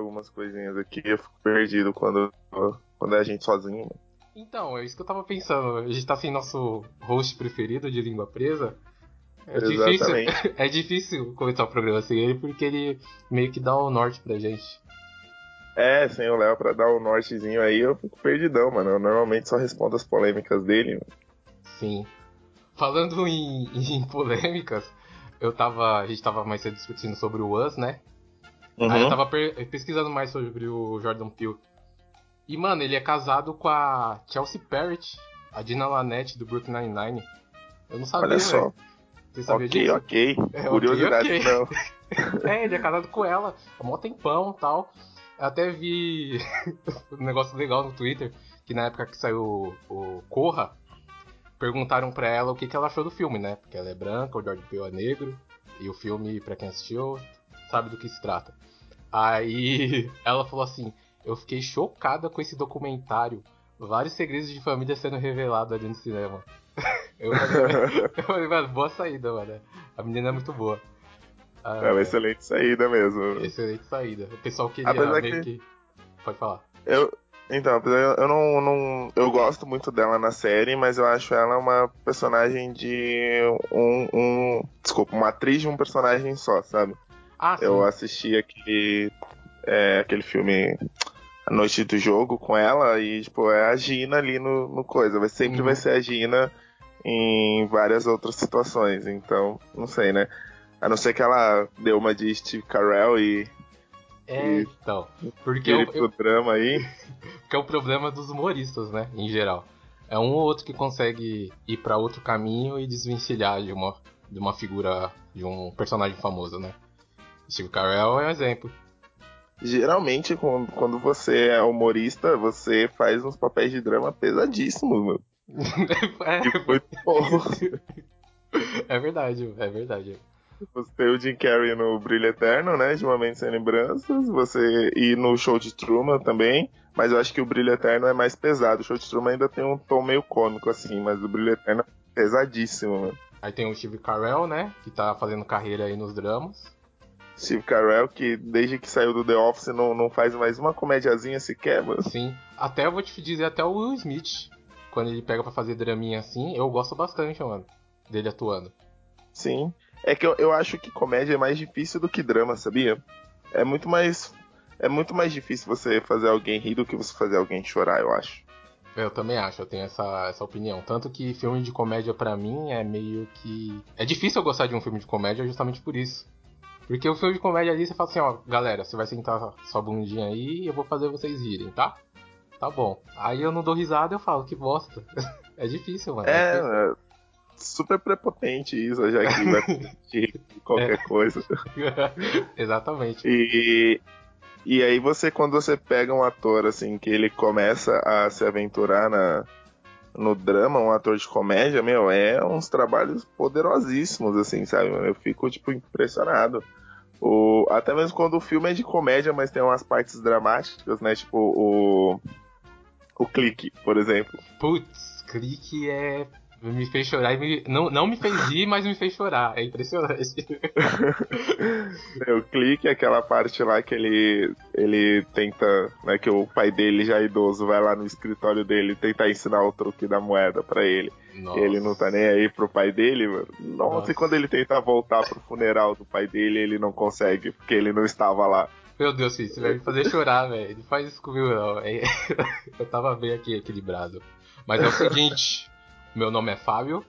algumas coisinhas aqui, eu fico perdido quando, quando é a gente sozinho. Mano. Então, é isso que eu tava pensando. A gente tá sem nosso host preferido de língua presa. É difícil, é difícil começar o programa sem ele, porque ele meio que dá o norte pra gente. É, sem o Léo pra dar o nortezinho aí, eu fico perdidão, mano. Eu normalmente só respondo as polêmicas dele. Mano. Sim. Falando em, em, polêmicas, eu tava. A gente tava mais cedo discutindo sobre o Us, né? Uhum. Aí eu tava pesquisando mais sobre o Jordan Peele. E, mano, ele é casado com a Chelsea Parrott, a Dina Lanette do Brooklyn Nine-Nine. Eu não sabia, Olha só. Você sabia ok, disso? ok. É, Curiosidade, okay, okay. não. é, ele é casado com ela há mó tempão e tal. Eu até vi um negócio legal no Twitter, que na época que saiu o Corra, perguntaram pra ela o que, que ela achou do filme, né? Porque ela é branca, o George Peele é negro, e o filme, pra quem assistiu, sabe do que se trata. Aí ela falou assim: Eu fiquei chocada com esse documentário. Vários segredos de família sendo revelados ali no cinema. eu, falei, mano, boa saída, mano. A menina é muito boa. Ah, é uma excelente saída mesmo. Excelente saída. O pessoal queria apesar meio que... que... Pode falar. Eu, então, eu não, não. Eu gosto muito dela na série, mas eu acho ela uma personagem de. Um. um desculpa, uma atriz de um personagem só, sabe? Ah. Eu assisti aquele. É, aquele filme A Noite do Jogo com ela e, tipo, é a Gina ali no, no coisa. Vai, sempre uhum. vai ser a Gina em várias outras situações. Então, não sei, né? A não ser que ela deu uma de Steve Carell e. É, e então. Porque eu, eu, drama aí. que é o problema dos humoristas, né? Em geral. É um ou outro que consegue ir para outro caminho e desvencilhar de uma, de uma figura, de um personagem famoso, né? Steve Carell é um exemplo. Geralmente, quando você é humorista, você faz uns papéis de drama pesadíssimos, mano. é, muito é verdade, é verdade. Você tem o Jim Carrey no Brilho Eterno, né? De Momentos Sem Lembranças. Você e no Show de Truman também. Mas eu acho que o Brilho Eterno é mais pesado. O Show de Truman ainda tem um tom meio cômico, assim. Mas o Brilho Eterno é pesadíssimo, mano. Aí tem o Steve Carell, né? Que tá fazendo carreira aí nos dramas. Steve Carell, que desde que saiu do The Office não, não faz mais uma comédiazinha sequer, mano. Sim. Até eu vou te dizer, até o Will Smith, quando ele pega para fazer draminha assim, eu gosto bastante, mano, dele atuando. Sim. É que eu, eu acho que comédia é mais difícil do que drama, sabia? É muito mais. É muito mais difícil você fazer alguém rir do que você fazer alguém chorar, eu acho. Eu também acho, eu tenho essa, essa opinião. Tanto que filme de comédia para mim é meio que. É difícil eu gostar de um filme de comédia justamente por isso. Porque o filme de comédia ali você fala assim, ó, galera, você vai sentar sua bundinha aí e eu vou fazer vocês rirem, tá? Tá bom. Aí eu não dou risada e eu falo, que bosta. é difícil, mano. É, é super prepotente isso, já que vai assistir qualquer é. coisa. Exatamente. E, e aí você, quando você pega um ator, assim, que ele começa a se aventurar na, no drama, um ator de comédia, meu, é uns trabalhos poderosíssimos, assim, sabe? Eu fico, tipo, impressionado. O, até mesmo quando o filme é de comédia, mas tem umas partes dramáticas, né? Tipo, o. O clique, por exemplo. Putz, clique é me fez chorar e me, não, não me fez rir, mas me fez chorar. É impressionante. o clique é aquela parte lá que ele, ele tenta, né, que o pai dele já idoso vai lá no escritório dele tentar ensinar o truque da moeda para ele. Nossa. Ele não tá nem aí pro pai dele, mano. Nossa, Nossa, e quando ele tenta voltar pro funeral do pai dele, ele não consegue, porque ele não estava lá. Meu Deus, filho, você vai me fazer chorar, velho. Não faz isso comigo, não. Eu tava bem aqui equilibrado. Mas é o seguinte, meu nome é Fábio.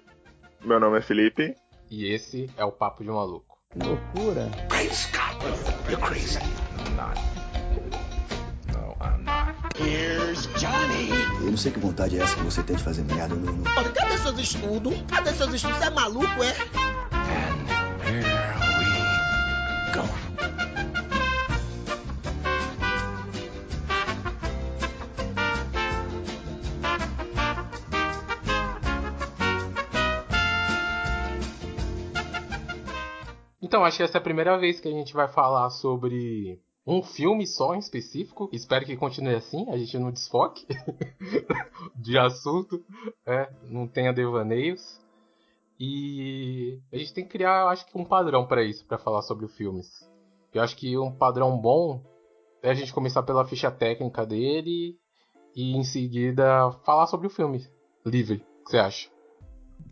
Meu nome é Felipe. E esse é o Papo de um Maluco. Loucura. Great Scott, you're crazy. I'm not. No, I'm not. Here's Johnny. Eu não sei que vontade é essa que você tem de fazer merda. Olha, cadê seus estudos? Cadê seus estudos? Você é maluco, é? Então, acho que essa é a primeira vez que a gente vai falar sobre um filme só em específico. Espero que continue assim, a gente não desfoque de assunto, é, não tenha devaneios. E a gente tem que criar, acho que um padrão para isso, para falar sobre filmes. Eu acho que um padrão bom a gente começar pela ficha técnica dele e em seguida falar sobre o filme. Livre, o que você acha?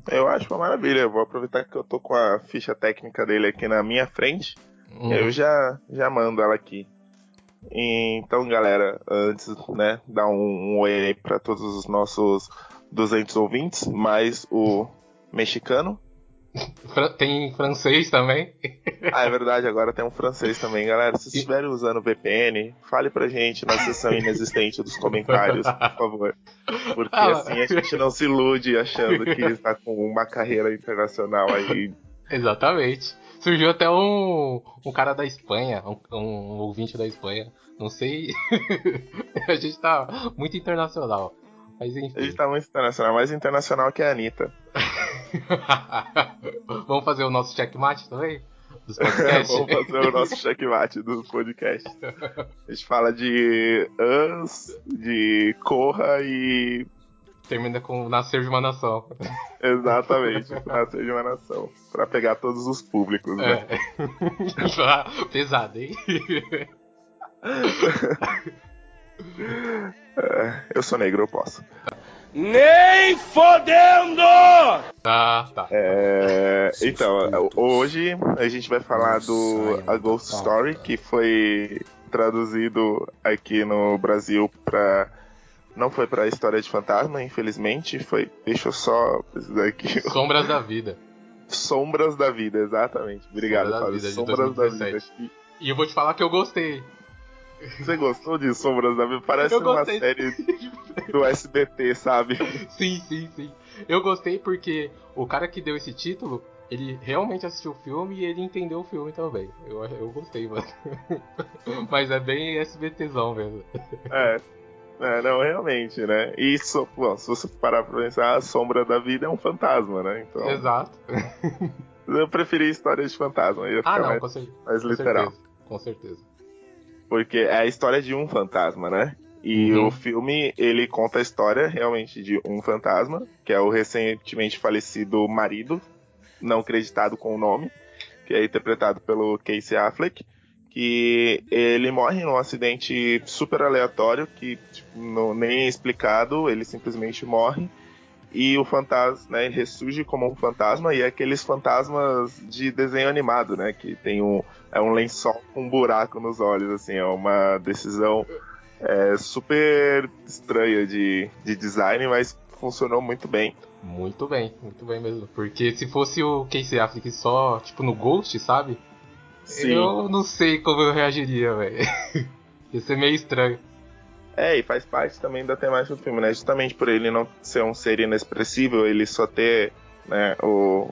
Eu acho uma maravilha. Eu vou aproveitar que eu tô com a ficha técnica dele aqui na minha frente. Uhum. Eu já, já mando ela aqui. Então, galera, antes, né, dar um, um oi aí pra todos os nossos 200 ouvintes, mais o mexicano. Tem francês também. Ah, é verdade, agora tem um francês também, galera. Se estiverem usando VPN, fale pra gente na seção inexistente dos comentários, por favor. Porque ah, assim a gente não se ilude achando que está com uma carreira internacional aí. Exatamente. Surgiu até um, um cara da Espanha, um, um ouvinte da Espanha. Não sei. a gente tá muito internacional. Mas enfim. A gente tá muito internacional, mais internacional que a Anitta. Vamos fazer o nosso checkmate também? Dos podcasts? Vamos fazer o nosso checkmate dos podcasts. A gente fala de Ans, de Corra e. Termina com Nascer de uma Nação. Exatamente, Nascer de uma Nação. Pra pegar todos os públicos, né? É. Pesado, hein? É, eu sou negro, eu posso. Nem fodendo! Tá, tá. É, então, hoje a gente vai falar do A Ghost Story, que foi traduzido aqui no Brasil pra. Não foi pra História de Fantasma, infelizmente. Foi. Deixa eu só precisar aqui. Sombras da Vida. Sombras da Vida, exatamente. Obrigado, Sombras Vida. Sombras da Vida. E eu vou te falar que eu gostei. Você gostou de Sombras da Vida? Parece uma série do SBT, sabe? Sim, sim, sim. Eu gostei porque o cara que deu esse título, ele realmente assistiu o filme e ele entendeu o filme também. Eu, eu gostei, mano. Mas é bem SBTzão mesmo. É. É, não, realmente, né? E so, bom, se você parar pra pensar, a sombra da vida é um fantasma, né? Então, Exato. eu preferi histórias de fantasma. Ia ah, não, mais, com, mais com literal. Certeza, com certeza. Porque é a história de um fantasma, né? E uhum. o filme, ele conta a história realmente de um fantasma, que é o recentemente falecido marido, não acreditado com o nome, que é interpretado pelo Casey Affleck, que ele morre num acidente super aleatório, que tipo, não, nem é explicado, ele simplesmente morre. E o fantasma, né, ressurge como um fantasma, e é aqueles fantasmas de desenho animado, né, que tem um, é um lençol com um buraco nos olhos, assim, é uma decisão é, super estranha de, de design, mas funcionou muito bem. Muito bem, muito bem mesmo. Porque se fosse o Casey Affleck só, tipo, no Ghost, sabe? Sim. Eu não sei como eu reagiria, velho. Ia ser meio estranho. É, e faz parte também da temática do filme, né? Justamente por ele não ser um ser inexpressível, ele só ter né, o,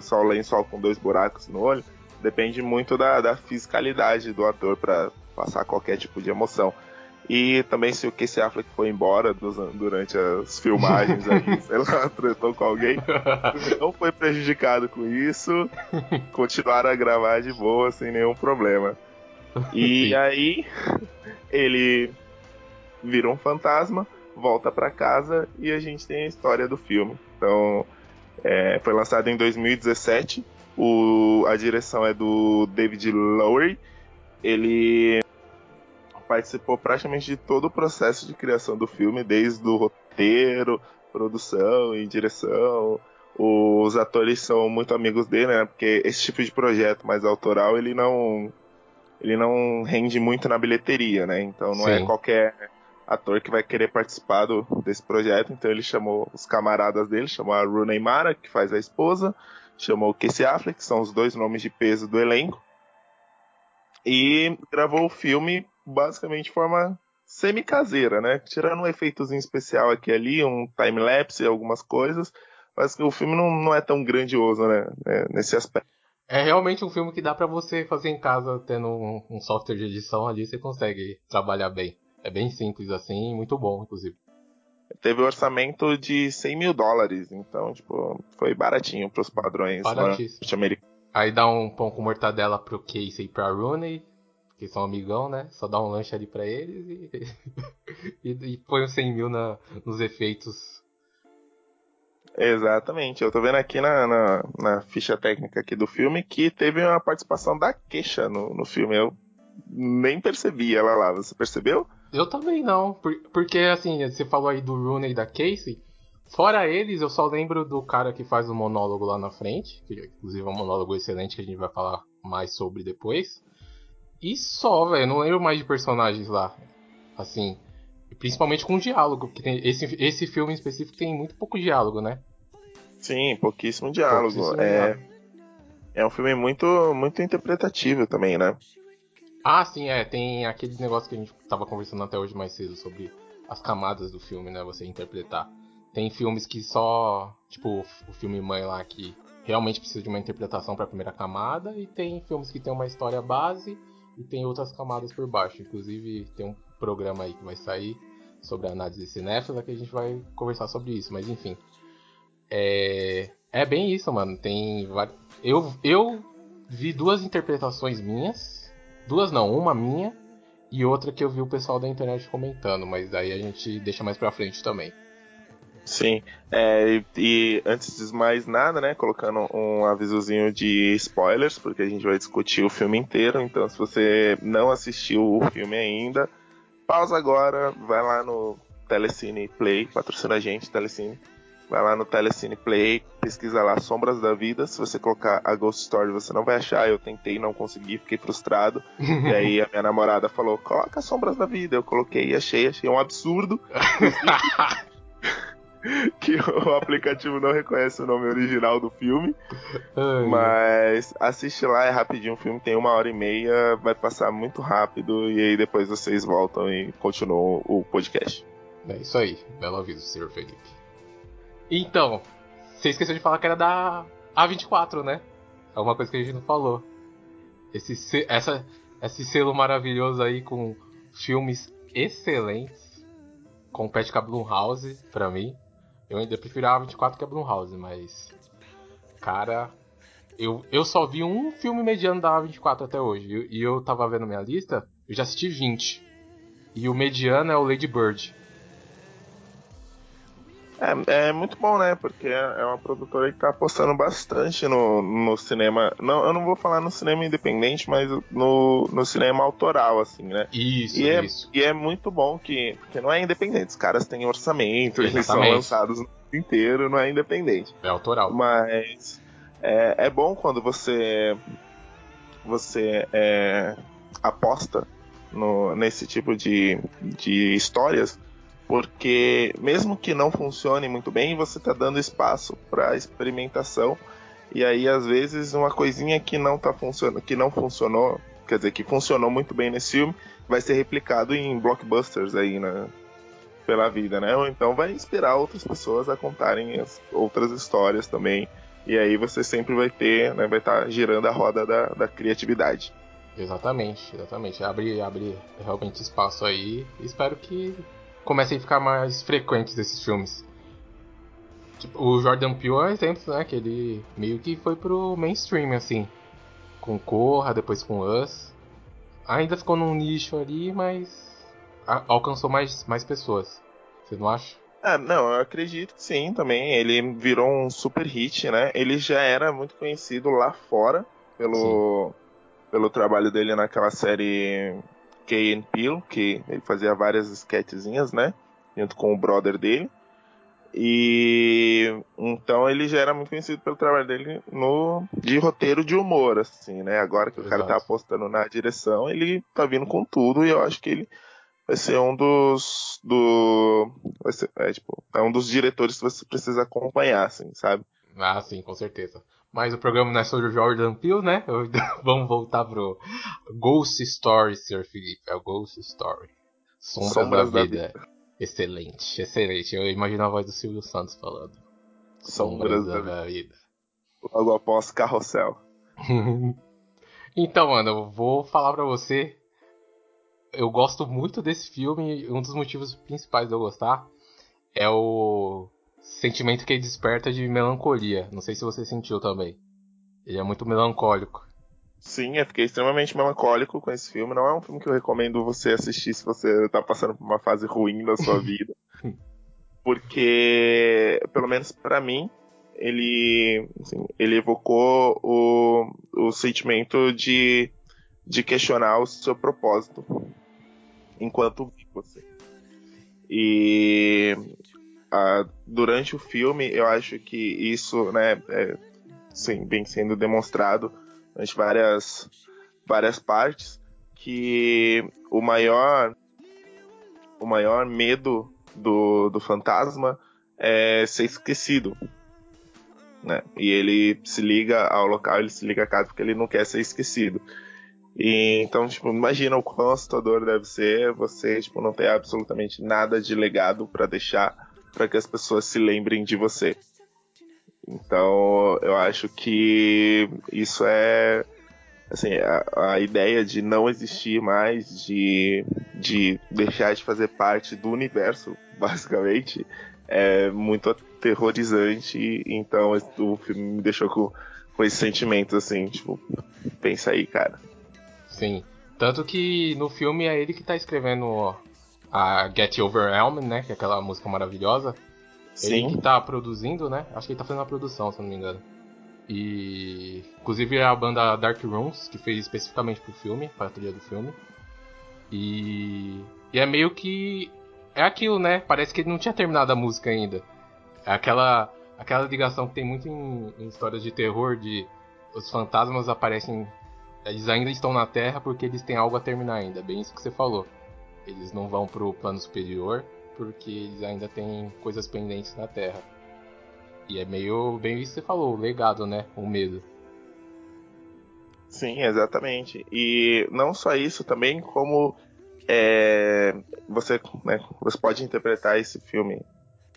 só o lençol com dois buracos no olho, depende muito da, da fisicalidade do ator para passar qualquer tipo de emoção. E também se o Casey Affleck foi embora dos, durante as filmagens aí, sei lá, tratou com alguém, não foi prejudicado com isso, continuaram a gravar de boa, sem nenhum problema. E aí ele vira um fantasma, volta para casa e a gente tem a história do filme. Então, é, foi lançado em 2017 o, a direção é do David Lowery. Ele participou praticamente de todo o processo de criação do filme, desde o roteiro, produção e direção. Os atores são muito amigos dele, né? Porque esse tipo de projeto mais autoral, ele não ele não rende muito na bilheteria, né? Então não é Sim. é qualquer ator que vai querer participar do, desse projeto. Então ele chamou os camaradas dele, chamou a Rooney Mara, que faz a esposa, chamou o Casey Affleck, que são os dois nomes de peso do elenco, e gravou o filme basicamente de forma semi-caseira, né? Tirando um efeitozinho especial aqui ali, um time-lapse e algumas coisas, mas o filme não, não é tão grandioso, né? É, nesse aspecto. É realmente um filme que dá para você fazer em casa, tendo um, um, software de edição ali, você consegue trabalhar bem. É bem simples assim, muito bom, inclusive teve um orçamento de 100 mil dólares, então, tipo, foi baratinho pros padrões norte-americanos. Aí dá um pão com mortadela pro Casey e pra Rooney, que são amigão, né? Só dá um lanche ali pra eles e, e, e põe os 100 mil na, nos efeitos. Exatamente, eu tô vendo aqui na, na, na, ficha técnica aqui do filme que teve uma participação da Queixa no, no filme. Eu nem percebi ela lá. Você percebeu? Eu também não. Porque, assim, você falou aí do Rooney e da Casey. Fora eles, eu só lembro do cara que faz o monólogo lá na frente. Que inclusive é um monólogo excelente que a gente vai falar mais sobre depois. E só, velho. Não lembro mais de personagens lá. Assim. Principalmente com diálogo. Porque esse, esse filme em específico tem muito pouco diálogo, né? Sim, pouquíssimo diálogo. Pouquíssimo é, diálogo. é um filme muito, muito interpretativo também, né? Ah, sim, é. Tem aquele negócio que a gente tava conversando até hoje mais cedo sobre as camadas do filme, né? Você interpretar. Tem filmes que só. Tipo, o filme Mãe lá que realmente precisa de uma interpretação para a primeira camada. E tem filmes que tem uma história base e tem outras camadas por baixo. Inclusive, tem um programa aí que vai sair sobre a análise cinéfila que a gente vai conversar sobre isso. Mas enfim. É, é bem isso, mano. Tem. Eu, eu vi duas interpretações minhas. Duas não, uma minha e outra que eu vi o pessoal da internet comentando, mas daí a gente deixa mais pra frente também. Sim, é, e, antes de mais nada, né, colocando um avisozinho de spoilers, porque a gente vai discutir o filme inteiro, então se você não assistiu o filme ainda, pausa agora, vai lá no Telecine Play, patrocina a gente, Telecine, Vai lá no Telecine Play, pesquisa lá Sombras da Vida. Se você colocar a Ghost Story, você não vai achar. Eu tentei, não consegui, fiquei frustrado. e aí a minha namorada falou: coloca Sombras da Vida. Eu coloquei e achei, achei um absurdo. que o aplicativo não reconhece o nome original do filme. Ai. Mas assiste lá, é rapidinho. O filme tem uma hora e meia, vai passar muito rápido. E aí depois vocês voltam e continuam o podcast. É isso aí. Belo aviso, Sr. Felipe. Então, você esqueceu de falar que era da A24, né? É uma coisa que a gente não falou. Esse, essa, esse selo maravilhoso aí com filmes excelentes. Compete com a Blumhouse, pra mim. Eu ainda prefiro a A24 que a Blumhouse, mas. Cara, eu, eu só vi um filme mediano da A24 até hoje. E eu, eu tava vendo minha lista, eu já assisti 20. E o mediano é o Lady Bird. É, é muito bom, né? Porque é uma produtora que tá apostando bastante no, no cinema. Não, eu não vou falar no cinema independente, mas no, no cinema autoral, assim, né? Isso, e é, isso. E é muito bom que. Porque não é independente, os caras têm orçamento, Exatamente. eles são lançados no inteiro, não é independente. É autoral. Mas é, é bom quando você. Você é, aposta no, nesse tipo de, de histórias porque mesmo que não funcione muito bem, você está dando espaço para experimentação. E aí às vezes uma coisinha que não tá funcionando, que não funcionou, quer dizer, que funcionou muito bem nesse filme, vai ser replicado em blockbusters aí na pela vida, né? Ou então vai inspirar outras pessoas a contarem as outras histórias também. E aí você sempre vai ter, né, vai estar tá girando a roda da, da criatividade. Exatamente, exatamente. Abre, abre realmente espaço aí. Espero que comecem a ficar mais frequentes esses filmes. Tipo, o Jordan Peele é um exemplo, né? Que ele meio que foi pro mainstream, assim. Com Corra, depois com Us. Ainda ficou num nicho ali, mas alcançou mais, mais pessoas. Você não acha? Ah, não, eu acredito que sim também. Ele virou um super hit, né? Ele já era muito conhecido lá fora pelo, pelo trabalho dele naquela série Key and Peele, que ele fazia várias sketchzinhas, né? Junto com o brother dele. E então ele já era muito conhecido pelo trabalho dele no de roteiro de humor, assim, né? Agora que Exato. o cara tá apostando na direção, ele tá vindo com tudo e eu acho que ele vai ser um dos do vai ser, é, tipo, é um dos diretores que você precisa acompanhar, assim, sabe? Ah, sim, com certeza. Mas o programa não é sobre o Jordan Peele, né? Vamos voltar pro Ghost Story, Sr. Felipe. É o Ghost Story. Sombras, Sombras da, da vida. vida. Excelente, excelente. Eu imagino a voz do Silvio Santos falando. Sombras, Sombras da, da, vida. Logo após Carrossel. então, mano, eu vou falar pra você. Eu gosto muito desse filme. Um dos motivos principais de eu gostar é o sentimento que ele desperta de melancolia. Não sei se você sentiu também. Ele é muito melancólico. Sim, eu fiquei extremamente melancólico com esse filme. Não é um filme que eu recomendo você assistir se você tá passando por uma fase ruim da sua vida. Porque, pelo menos para mim, ele, assim, ele evocou o, o sentimento de, de questionar o seu propósito enquanto você. E uh, durante o filme, eu acho que isso, né, é, sim, vem sendo demonstrado durante várias, várias partes que o maior o maior medo do, do fantasma é ser esquecido. Né? E ele se liga ao local, ele se liga a casa porque ele não quer ser esquecido. E, então, tipo, imagina o quão assustador deve ser você, tipo, não ter absolutamente nada de legado para deixar para que as pessoas se lembrem de você. Então, eu acho que isso é assim, a, a, ideia de não existir mais, de, de deixar de fazer parte do universo, basicamente, é muito aterrorizante. Então, o filme me deixou com, com esses sentimentos, assim, tipo, pensa aí, cara. Sim. Tanto que no filme é ele que tá escrevendo a Get Over Elm, né? Que é aquela música maravilhosa. Sim. Ele que tá produzindo, né? Acho que ele tá fazendo a produção, se não me engano. E inclusive é a banda Dark Rooms, que fez especificamente pro filme, para a trilha do filme. E, e é meio que é aquilo, né? Parece que ele não tinha terminado a música ainda. É aquela aquela ligação que tem muito em, em histórias de terror de os fantasmas aparecem eles ainda estão na Terra porque eles têm algo a terminar ainda, bem isso que você falou. Eles não vão pro plano superior porque eles ainda têm coisas pendentes na Terra. E é meio bem isso que você falou, o legado, né? O medo. Sim, exatamente. E não só isso, também como é, você, né, você pode interpretar esse filme.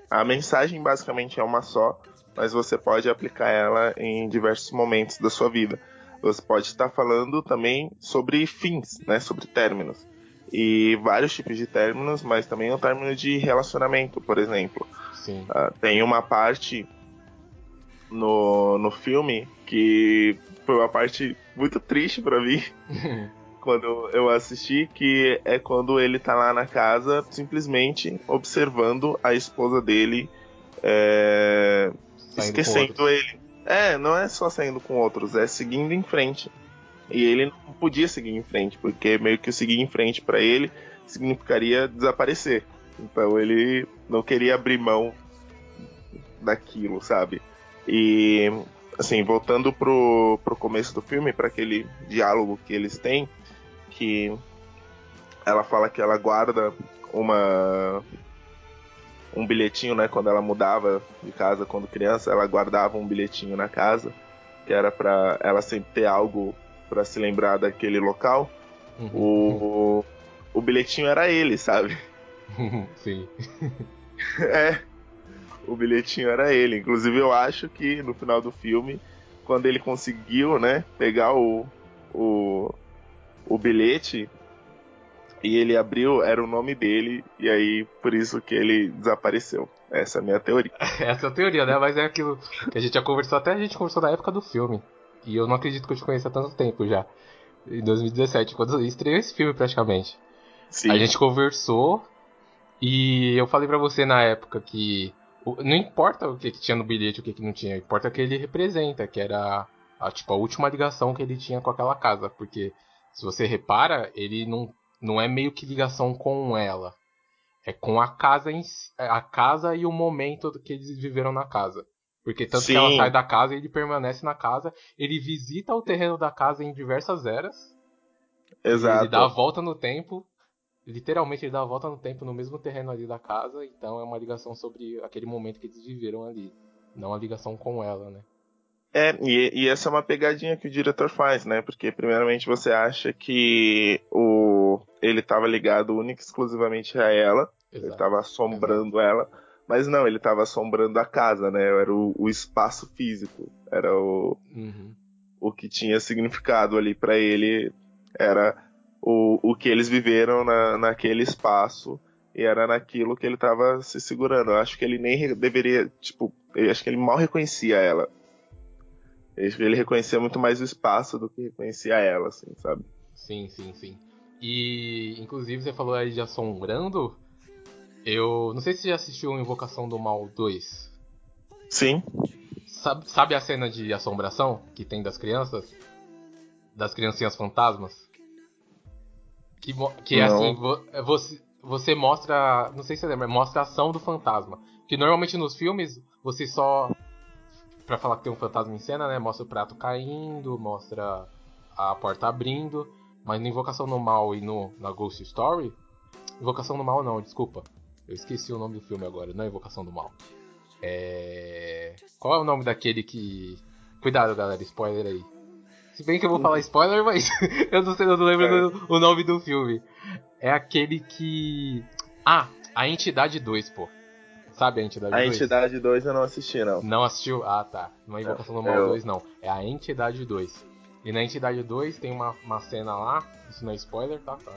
A mensagem basicamente é uma só, mas você pode aplicar ela em diversos momentos da sua vida. Você pode estar falando também sobre fins, né, sobre términos. E vários tipos de términos, mas também o término de relacionamento, por exemplo. Sim. Uh, tem uma parte no, no filme que foi uma parte muito triste para mim quando eu assisti, que é quando ele tá lá na casa simplesmente observando a esposa dele é, esquecendo ele. É, não é só saindo com outros, é seguindo em frente. E ele não podia seguir em frente, porque meio que seguir em frente para ele significaria desaparecer. Então ele não queria abrir mão daquilo, sabe? E, assim, voltando pro, pro começo do filme, para aquele diálogo que eles têm, que ela fala que ela guarda uma um bilhetinho, né, quando ela mudava de casa quando criança, ela guardava um bilhetinho na casa, que era para ela sempre ter algo para se lembrar daquele local. Uhum. O, o bilhetinho era ele, sabe? Sim. é o bilhetinho era ele. Inclusive, eu acho que no final do filme, quando ele conseguiu, né, pegar o, o, o bilhete e ele abriu, era o nome dele, e aí por isso que ele desapareceu. Essa é a minha teoria. Essa é a teoria, né? Mas é aquilo que a gente já conversou, até a gente conversou na época do filme. E eu não acredito que eu te conheça há tanto tempo já. Em 2017, quando estreou esse filme praticamente. Sim. A gente conversou e eu falei para você na época que não importa o que, que tinha no bilhete, o que, que não tinha, importa o que ele representa, que era a, tipo, a última ligação que ele tinha com aquela casa. Porque, se você repara, ele não, não é meio que ligação com ela. É com a casa, em, a casa e o momento que eles viveram na casa. Porque tanto Sim. que ela sai da casa e ele permanece na casa. Ele visita o terreno da casa em diversas eras. Exato. Ele dá a volta no tempo literalmente ele dá a volta no tempo no mesmo terreno ali da casa, então é uma ligação sobre aquele momento que eles viveram ali, não a ligação com ela, né? É, e, e, essa é uma pegadinha que o diretor faz, né? Porque primeiramente você acha que o ele estava ligado única e exclusivamente a ela, Exato. ele estava assombrando Exato. ela, mas não, ele estava assombrando a casa, né? Era o, o espaço físico, era o uhum. o que tinha significado ali para ele era o, o que eles viveram na, naquele espaço e era naquilo que ele estava se segurando. Eu acho que ele nem deveria, tipo, eu acho que ele mal reconhecia ela. Ele reconhecia muito mais o espaço do que reconhecia ela, assim, sabe? Sim, sim, sim. E, inclusive, você falou aí de Assombrando. Eu não sei se você já assistiu Invocação do Mal 2. Sim. Sabe, sabe a cena de assombração que tem das crianças? Das criancinhas fantasmas? Que, que é assim, você, você mostra. Não sei se você lembra, mostra a ação do fantasma. Que normalmente nos filmes você só. Pra falar que tem um fantasma em cena, né? Mostra o prato caindo, mostra a porta abrindo. Mas na Invocação no Mal e no, na Ghost Story. Invocação do Mal não, desculpa. Eu esqueci o nome do filme agora, não é Invocação do Mal. É. Qual é o nome daquele que. Cuidado, galera, spoiler aí. Se bem que eu vou falar spoiler, mas eu não sei, eu não lembro é. o nome do filme. É aquele que. Ah, a Entidade 2, pô. Sabe a Entidade a 2? A Entidade 2 eu não assisti, não. Não assistiu? Ah, tá. Não é Invocação do Mal eu... 2, não. É a Entidade 2. E na Entidade 2 tem uma, uma cena lá, isso não é spoiler, tá? tá?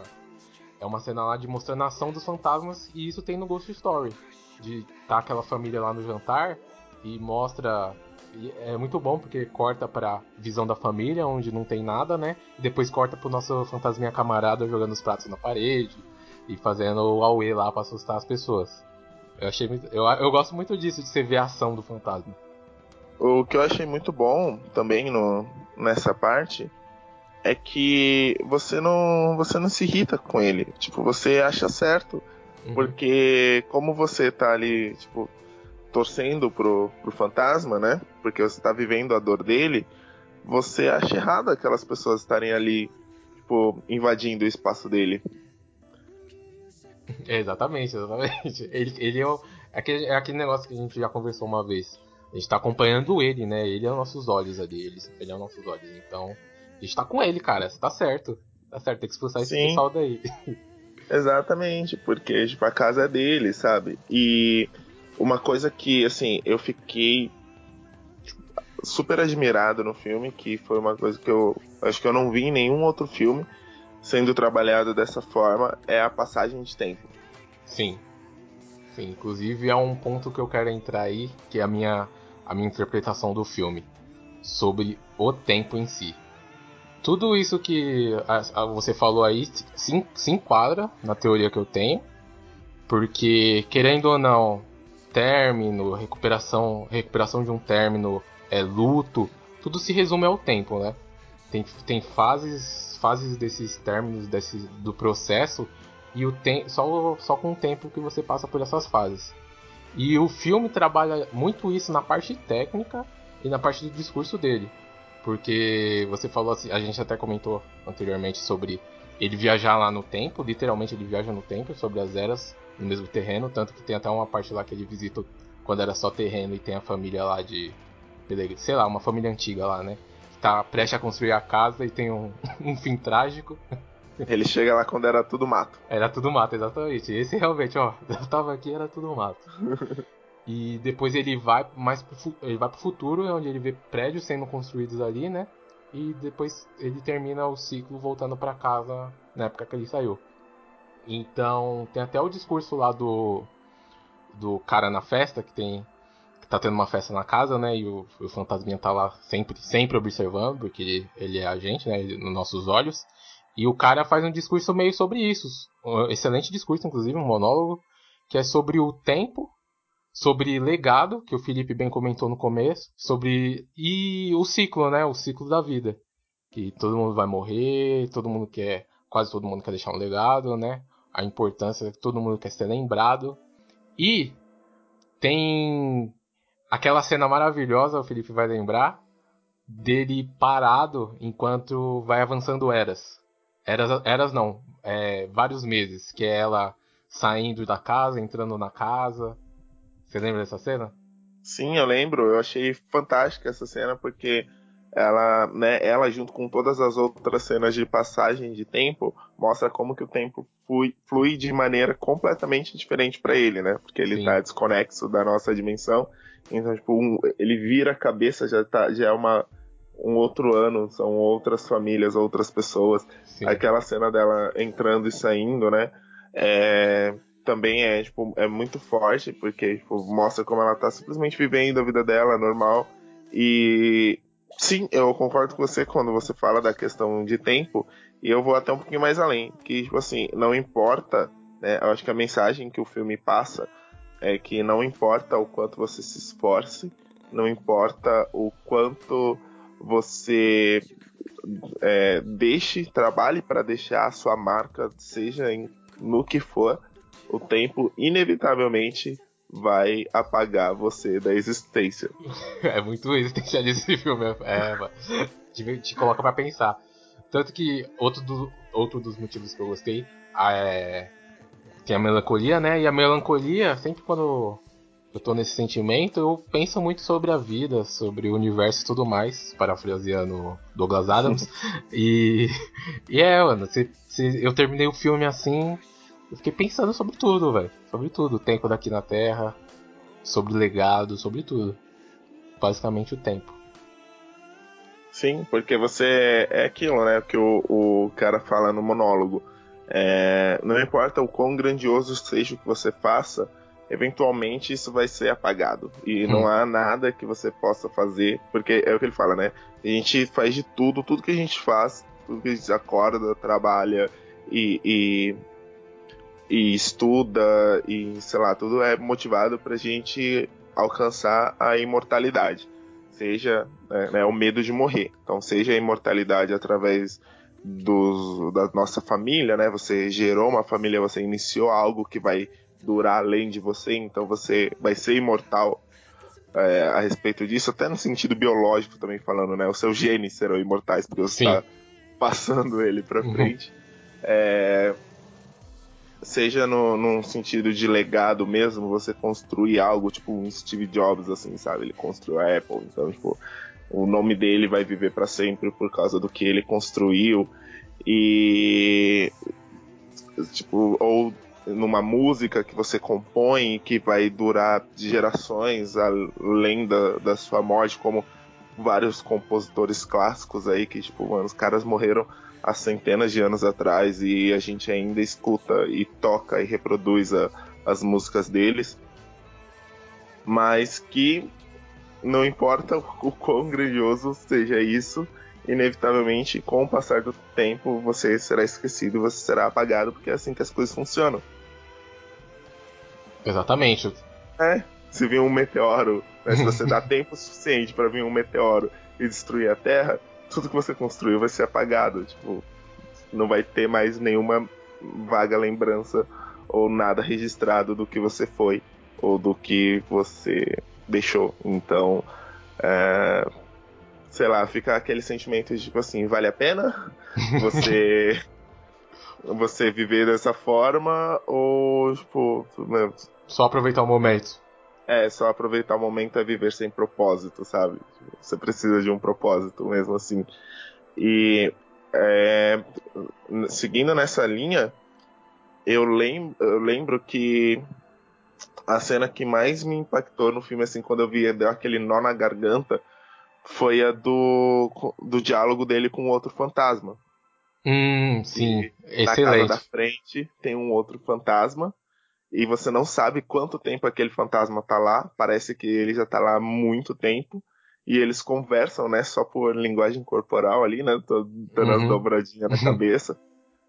É uma cena lá de mostrando a ação dos fantasmas, e isso tem no Ghost Story. De tá aquela família lá no jantar e mostra e é muito bom porque corta pra visão da família, onde não tem nada, né? E depois corta pro nosso fantasminha camarada jogando os pratos na parede e fazendo o Aue lá pra assustar as pessoas. Eu achei eu, eu gosto muito disso, de você ver a ação do fantasma. O que eu achei muito bom também no, nessa parte é que você não você não se irrita com ele. Tipo, você acha certo. Uhum. Porque como você tá ali, tipo, torcendo pro, pro fantasma, né? Porque você tá vivendo a dor dele, você acha errado aquelas pessoas estarem ali, tipo, invadindo o espaço dele. exatamente, exatamente. Ele, ele é, o, é, aquele, é aquele negócio que a gente já conversou uma vez. A gente tá acompanhando ele, né? Ele é os nossos olhos ali, ele, ele é os nossos olhos. Então, a gente tá com ele, cara. Você tá certo. Tá certo, tem que expulsar Sim. esse pessoal daí. Exatamente, porque tipo, a casa é dele, sabe? E uma coisa que, assim, eu fiquei tipo, super admirado no filme, que foi uma coisa que eu acho que eu não vi em nenhum outro filme sendo trabalhado dessa forma, é a passagem de tempo. Sim. Sim, inclusive é um ponto que eu quero entrar aí, que é a minha, a minha interpretação do filme, sobre o tempo em si. Tudo isso que a, a, você falou aí se, se enquadra na teoria que eu tenho, porque querendo ou não, término, recuperação, recuperação de um término, é, luto, tudo se resume ao tempo, né? Tem, tem fases, fases desses términos desse, do processo e o tem, só, só com o tempo que você passa por essas fases. E o filme trabalha muito isso na parte técnica e na parte do discurso dele. Porque você falou assim, a gente até comentou anteriormente sobre ele viajar lá no tempo, literalmente ele viaja no tempo, sobre as eras no mesmo terreno, tanto que tem até uma parte lá que ele visita quando era só terreno e tem a família lá de. Sei lá, uma família antiga lá, né? Que tá prestes a construir a casa e tem um, um fim trágico. Ele chega lá quando era tudo mato. Era tudo mato, exatamente. Esse realmente, ó, eu tava aqui era tudo mato. e depois ele vai mais pro, ele vai pro futuro, onde ele vê prédios sendo construídos ali, né? E depois ele termina o ciclo voltando para casa na época que ele saiu. Então, tem até o discurso lá do do cara na festa que tem que tá tendo uma festa na casa, né? E o, o fantasminha tá lá sempre sempre observando, porque ele, ele é a gente, né, nos nossos olhos. E o cara faz um discurso meio sobre isso. Um excelente discurso, inclusive, um monólogo, que é sobre o tempo, sobre legado, que o Felipe bem comentou no começo, sobre. e o ciclo, né? O ciclo da vida. Que todo mundo vai morrer, todo mundo quer. quase todo mundo quer deixar um legado, né? a importância que todo mundo quer ser lembrado. E tem aquela cena maravilhosa, o Felipe vai lembrar, dele parado enquanto vai avançando eras. Eras, eras não, é, vários meses, que é ela saindo da casa, entrando na casa. Você lembra dessa cena? Sim, eu lembro. Eu achei fantástica essa cena porque ela, né, ela junto com todas as outras cenas de passagem de tempo, mostra como que o tempo flui, flui de maneira completamente diferente para ele, né? Porque ele Sim. tá desconexo da nossa dimensão. Então, tipo, um, ele vira a cabeça, já, tá, já é uma, um outro ano, são outras famílias, outras pessoas. Sim. Aquela cena dela entrando e saindo, né? É, também é, tipo, é muito forte, porque tipo, mostra como ela tá simplesmente vivendo a vida dela normal. E Sim, eu concordo com você quando você fala da questão de tempo, e eu vou até um pouquinho mais além, que, tipo assim, não importa, né, eu acho que a mensagem que o filme passa é que não importa o quanto você se esforce, não importa o quanto você é, deixe, trabalhe para deixar a sua marca, seja em, no que for, o tempo inevitavelmente vai apagar você da existência. É muito existencialista esse filme, é, mano. Te, te coloca para pensar. Tanto que outro, do, outro dos motivos que eu gostei é, tem a melancolia, né? E a melancolia, sempre quando eu tô nesse sentimento, eu penso muito sobre a vida, sobre o universo e tudo mais, parafraseando Douglas Adams. e, e é, mano, se, se eu terminei o filme assim, eu fiquei pensando sobre tudo, velho. Sobre tudo. O tempo daqui na Terra, sobre o legado, sobre tudo. Basicamente o tempo. Sim, porque você é aquilo, né? Que o, o cara fala no monólogo. É, não importa o quão grandioso seja o que você faça, eventualmente isso vai ser apagado. E hum. não há nada que você possa fazer, porque é o que ele fala, né? A gente faz de tudo, tudo que a gente faz, tudo que a gente acorda, trabalha e, e, e estuda, e sei lá, tudo é motivado pra gente alcançar a imortalidade. Seja né, né, o medo de morrer. Então, seja a imortalidade através dos, da nossa família, né? Você gerou uma família, você iniciou algo que vai durar além de você, então você vai ser imortal é, a respeito disso, até no sentido biológico também falando, né? Os seus genes serão imortais, porque você está passando ele para uhum. frente. É, seja no, num sentido de legado mesmo, você construir algo, tipo um Steve Jobs, assim, sabe? Ele construiu a Apple, então, tipo, o nome dele vai viver para sempre por causa do que ele construiu. E. Tipo, ou numa música que você compõe que vai durar gerações além da, da sua morte, como vários compositores clássicos aí que, tipo, mano, os caras morreram há centenas de anos atrás e a gente ainda escuta e toca e reproduz a, as músicas deles. Mas que não importa o quão grandioso seja isso, inevitavelmente, com o passar do tempo, você será esquecido, você será apagado, porque é assim que as coisas funcionam. Exatamente. É, se vir um meteoro, né, se você dá tempo suficiente para vir um meteoro e destruir a Terra, tudo que você construiu vai ser apagado. Tipo, não vai ter mais nenhuma vaga lembrança ou nada registrado do que você foi ou do que você deixou. Então, é, sei lá, fica aquele sentimento de tipo assim, vale a pena você você viver dessa forma ou tipo, né? só aproveitar o momento. É, só aproveitar o momento é viver sem propósito, sabe? Você precisa de um propósito mesmo assim. E é, seguindo nessa linha, eu lembro, eu lembro que a cena que mais me impactou no filme, assim, quando eu vi deu aquele nó na garganta, foi a do, do diálogo dele com outro fantasma. Hum, sim, e excelente. Na casa da frente tem um outro fantasma e você não sabe quanto tempo aquele fantasma tá lá. Parece que ele já tá lá há muito tempo. E eles conversam, né, só por linguagem corporal ali, né, tô dando uhum. as dobradinhas na cabeça.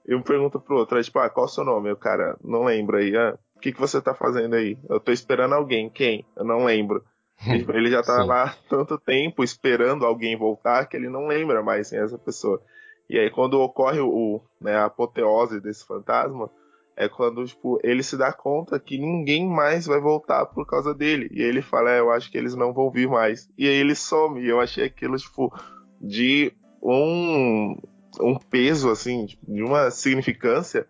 E um pergunta pro outro, é tipo, ah, qual é o seu nome? O cara, não lembro aí, ah, o que, que você tá fazendo aí? Eu tô esperando alguém, quem? Eu não lembro. Tipo, ele já tá Sim. lá tanto tempo esperando alguém voltar que ele não lembra mais quem é essa pessoa. E aí quando ocorre o, né, a apoteose desse fantasma, é quando tipo, ele se dá conta que ninguém mais vai voltar por causa dele. E ele fala, é, eu acho que eles não vão vir mais. E aí ele some. E eu achei aquilo, tipo, de um, um peso, assim, tipo, de uma significância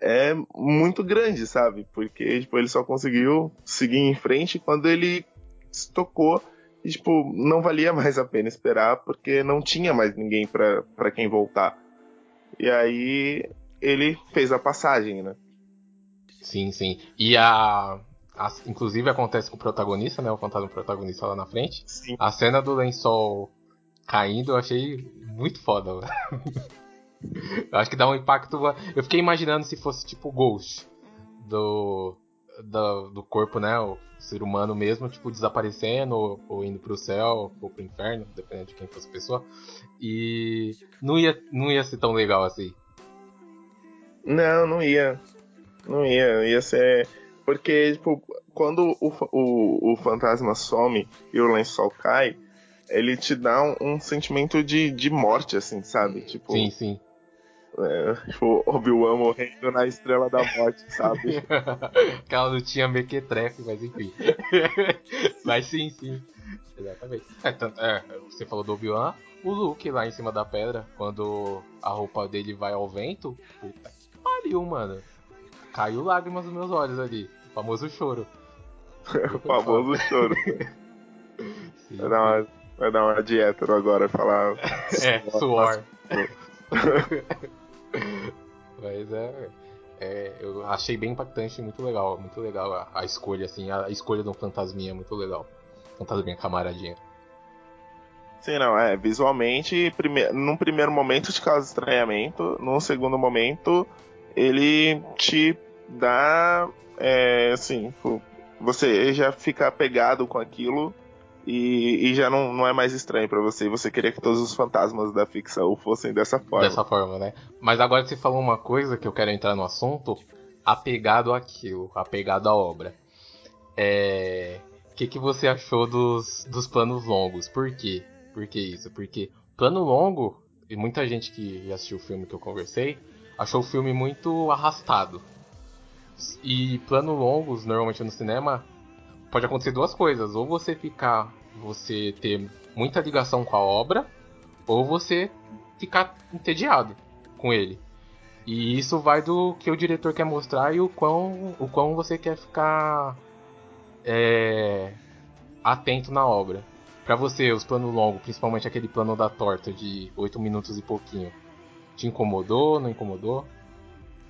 é muito grande, sabe? Porque tipo, ele só conseguiu seguir em frente quando ele se tocou e, tipo, não valia mais a pena esperar porque não tinha mais ninguém para quem voltar. E aí ele fez a passagem, né? Sim, sim. E a, a, inclusive acontece com o protagonista, né? O fantasma protagonista lá na frente. Sim. A cena do lençol caindo eu achei muito foda. eu acho que dá um impacto. Eu fiquei imaginando se fosse tipo Ghost do do, do corpo, né? O ser humano mesmo, tipo, desaparecendo, ou, ou indo pro céu, ou pro inferno, dependendo de quem fosse a pessoa. E não ia, não ia ser tão legal assim. Não, não ia. Não ia. Ia ser. Porque, tipo, quando o, o, o fantasma some e o lençol cai, ele te dá um, um, sentimento de, de morte, assim, sabe? Tipo, sim, sim. É, tipo, Obi-Wan morrendo na Estrela da Morte, sabe? Aquela lutinha mequetrefe, mas enfim. mas sim, sim. Exatamente. É, tanto, é, você falou do Obi-Wan, o Luke lá em cima da pedra, quando a roupa dele vai ao vento, puta pariu, mano. Caiu lágrimas nos meus olhos ali. O famoso choro. o famoso choro. Vai dar, uma, vai dar uma dieta agora falar. é, suor. Mas é, é, Eu achei bem impactante, muito legal. Muito legal a, a escolha, assim, a, a escolha de um fantasminha, muito legal. Fantasminha camaradinha. Sim, não, é. Visualmente, prime... num primeiro momento te causa estranhamento, num segundo momento, ele te dá. É, assim, você já fica apegado com aquilo e, e já não, não é mais estranho para você. Você queria que todos os fantasmas da ficção fossem dessa forma. Dessa forma, né? Mas agora você falou uma coisa que eu quero entrar no assunto, apegado àquilo, apegado à obra. É. O que, que você achou dos, dos planos longos? Por quê? Por que isso? Porque plano longo, e muita gente que assistiu o filme que eu conversei, achou o filme muito arrastado. E planos longos, normalmente no cinema, pode acontecer duas coisas. Ou você ficar, você ter muita ligação com a obra, ou você ficar entediado com ele. E isso vai do que o diretor quer mostrar e o quão, o quão você quer ficar é, atento na obra. Para você, os planos longos, principalmente aquele plano da torta de 8 minutos e pouquinho, te incomodou, não incomodou?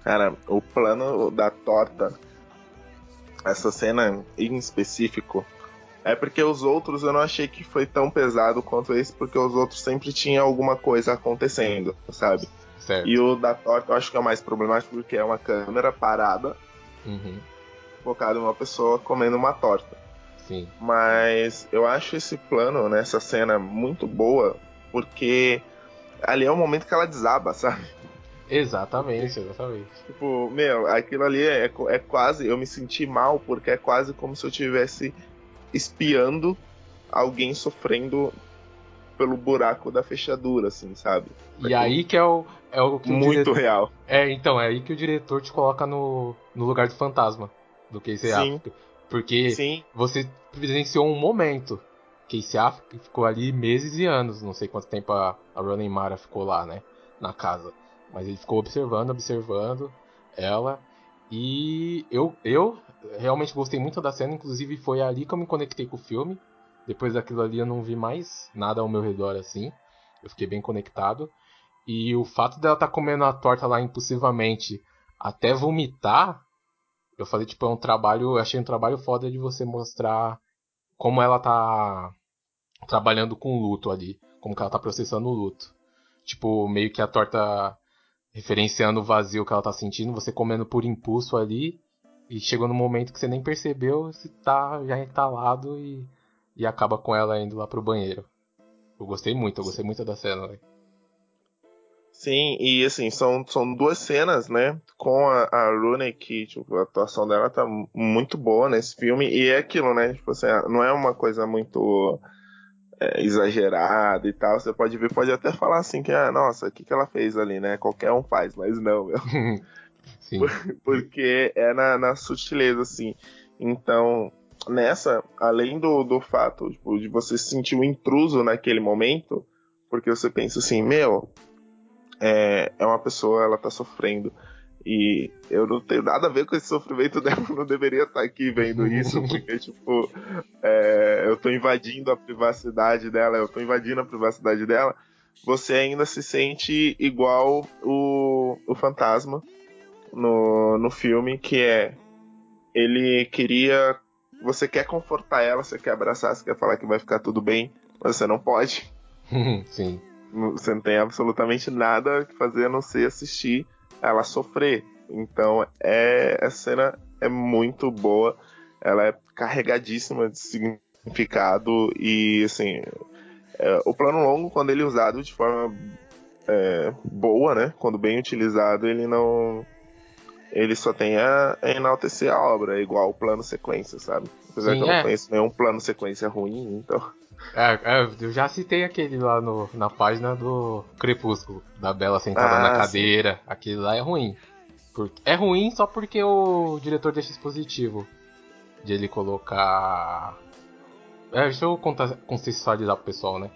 Cara, o plano da torta, essa cena em específico, é porque os outros eu não achei que foi tão pesado quanto esse, porque os outros sempre tinha alguma coisa acontecendo, sabe? Certo. E o da torta eu acho que é o mais problemático porque é uma câmera parada, uhum. focada em uma pessoa comendo uma torta. Sim. Mas eu acho esse plano, né, essa cena muito boa, porque ali é o momento que ela desaba, sabe? Exatamente, exatamente. Tipo, meu, aquilo ali é, é quase. Eu me senti mal porque é quase como se eu tivesse espiando alguém sofrendo pelo buraco da fechadura, assim, sabe? E aí que é o, é o que Muito diretor... real. É, então, é aí que o diretor te coloca no, no lugar do fantasma do que você Sim. Porque Sim. você presenciou um momento. Casey Affleck ficou ali meses e anos, não sei quanto tempo a, a Ronan Mara ficou lá, né, na casa. Mas ele ficou observando, observando ela. E eu, eu realmente gostei muito da cena, inclusive foi ali que eu me conectei com o filme. Depois daquilo ali eu não vi mais nada ao meu redor assim. Eu fiquei bem conectado. E o fato dela estar tá comendo a torta lá impulsivamente até vomitar eu falei, tipo, é um trabalho. Eu achei um trabalho foda de você mostrar como ela tá trabalhando com luto ali. Como que ela tá processando o luto. Tipo, meio que a torta referenciando o vazio que ela tá sentindo, você comendo por impulso ali. E chegou no momento que você nem percebeu, você tá já entalado e, e acaba com ela indo lá pro banheiro. Eu gostei muito, eu gostei muito da cena. Sim, e assim, são, são duas cenas, né? Com a, a Rooney, que tipo, a atuação dela tá muito boa nesse filme, e é aquilo, né? Tipo assim, não é uma coisa muito é, exagerada e tal. Você pode ver, pode até falar assim que, ah, nossa, o que, que ela fez ali, né? Qualquer um faz, mas não, meu. Sim. Porque é na, na sutileza, assim. Então, nessa, além do, do fato tipo, de você se sentir um intruso naquele momento, porque você pensa assim, meu, é, é uma pessoa, ela tá sofrendo. E eu não tenho nada a ver com esse sofrimento dela, não deveria estar aqui vendo isso, porque, tipo, é, eu tô invadindo a privacidade dela, eu tô invadindo a privacidade dela. Você ainda se sente igual o, o fantasma no, no filme, que é. Ele queria. Você quer confortar ela, você quer abraçar, você quer falar que vai ficar tudo bem, mas você não pode. Sim. Você não tem absolutamente nada que fazer a não ser assistir ela sofrer. Então, é, essa cena é muito boa. Ela é carregadíssima de significado e, assim, é, o plano longo, quando ele é usado de forma é, boa, né? Quando bem utilizado, ele não ele só tem a, enaltecer a obra, é igual o plano sequência, sabe? Apesar Sim, que eu é. não conheço nenhum plano sequência ruim, então. É, é, eu já citei aquele lá no, na página do Crepúsculo, da Bela sentada Ah, na sim. cadeira. Aquele lá é ruim. É ruim só porque o diretor deixa expositivo. De ele colocar. É, deixa eu contextualizar pro pessoal, né?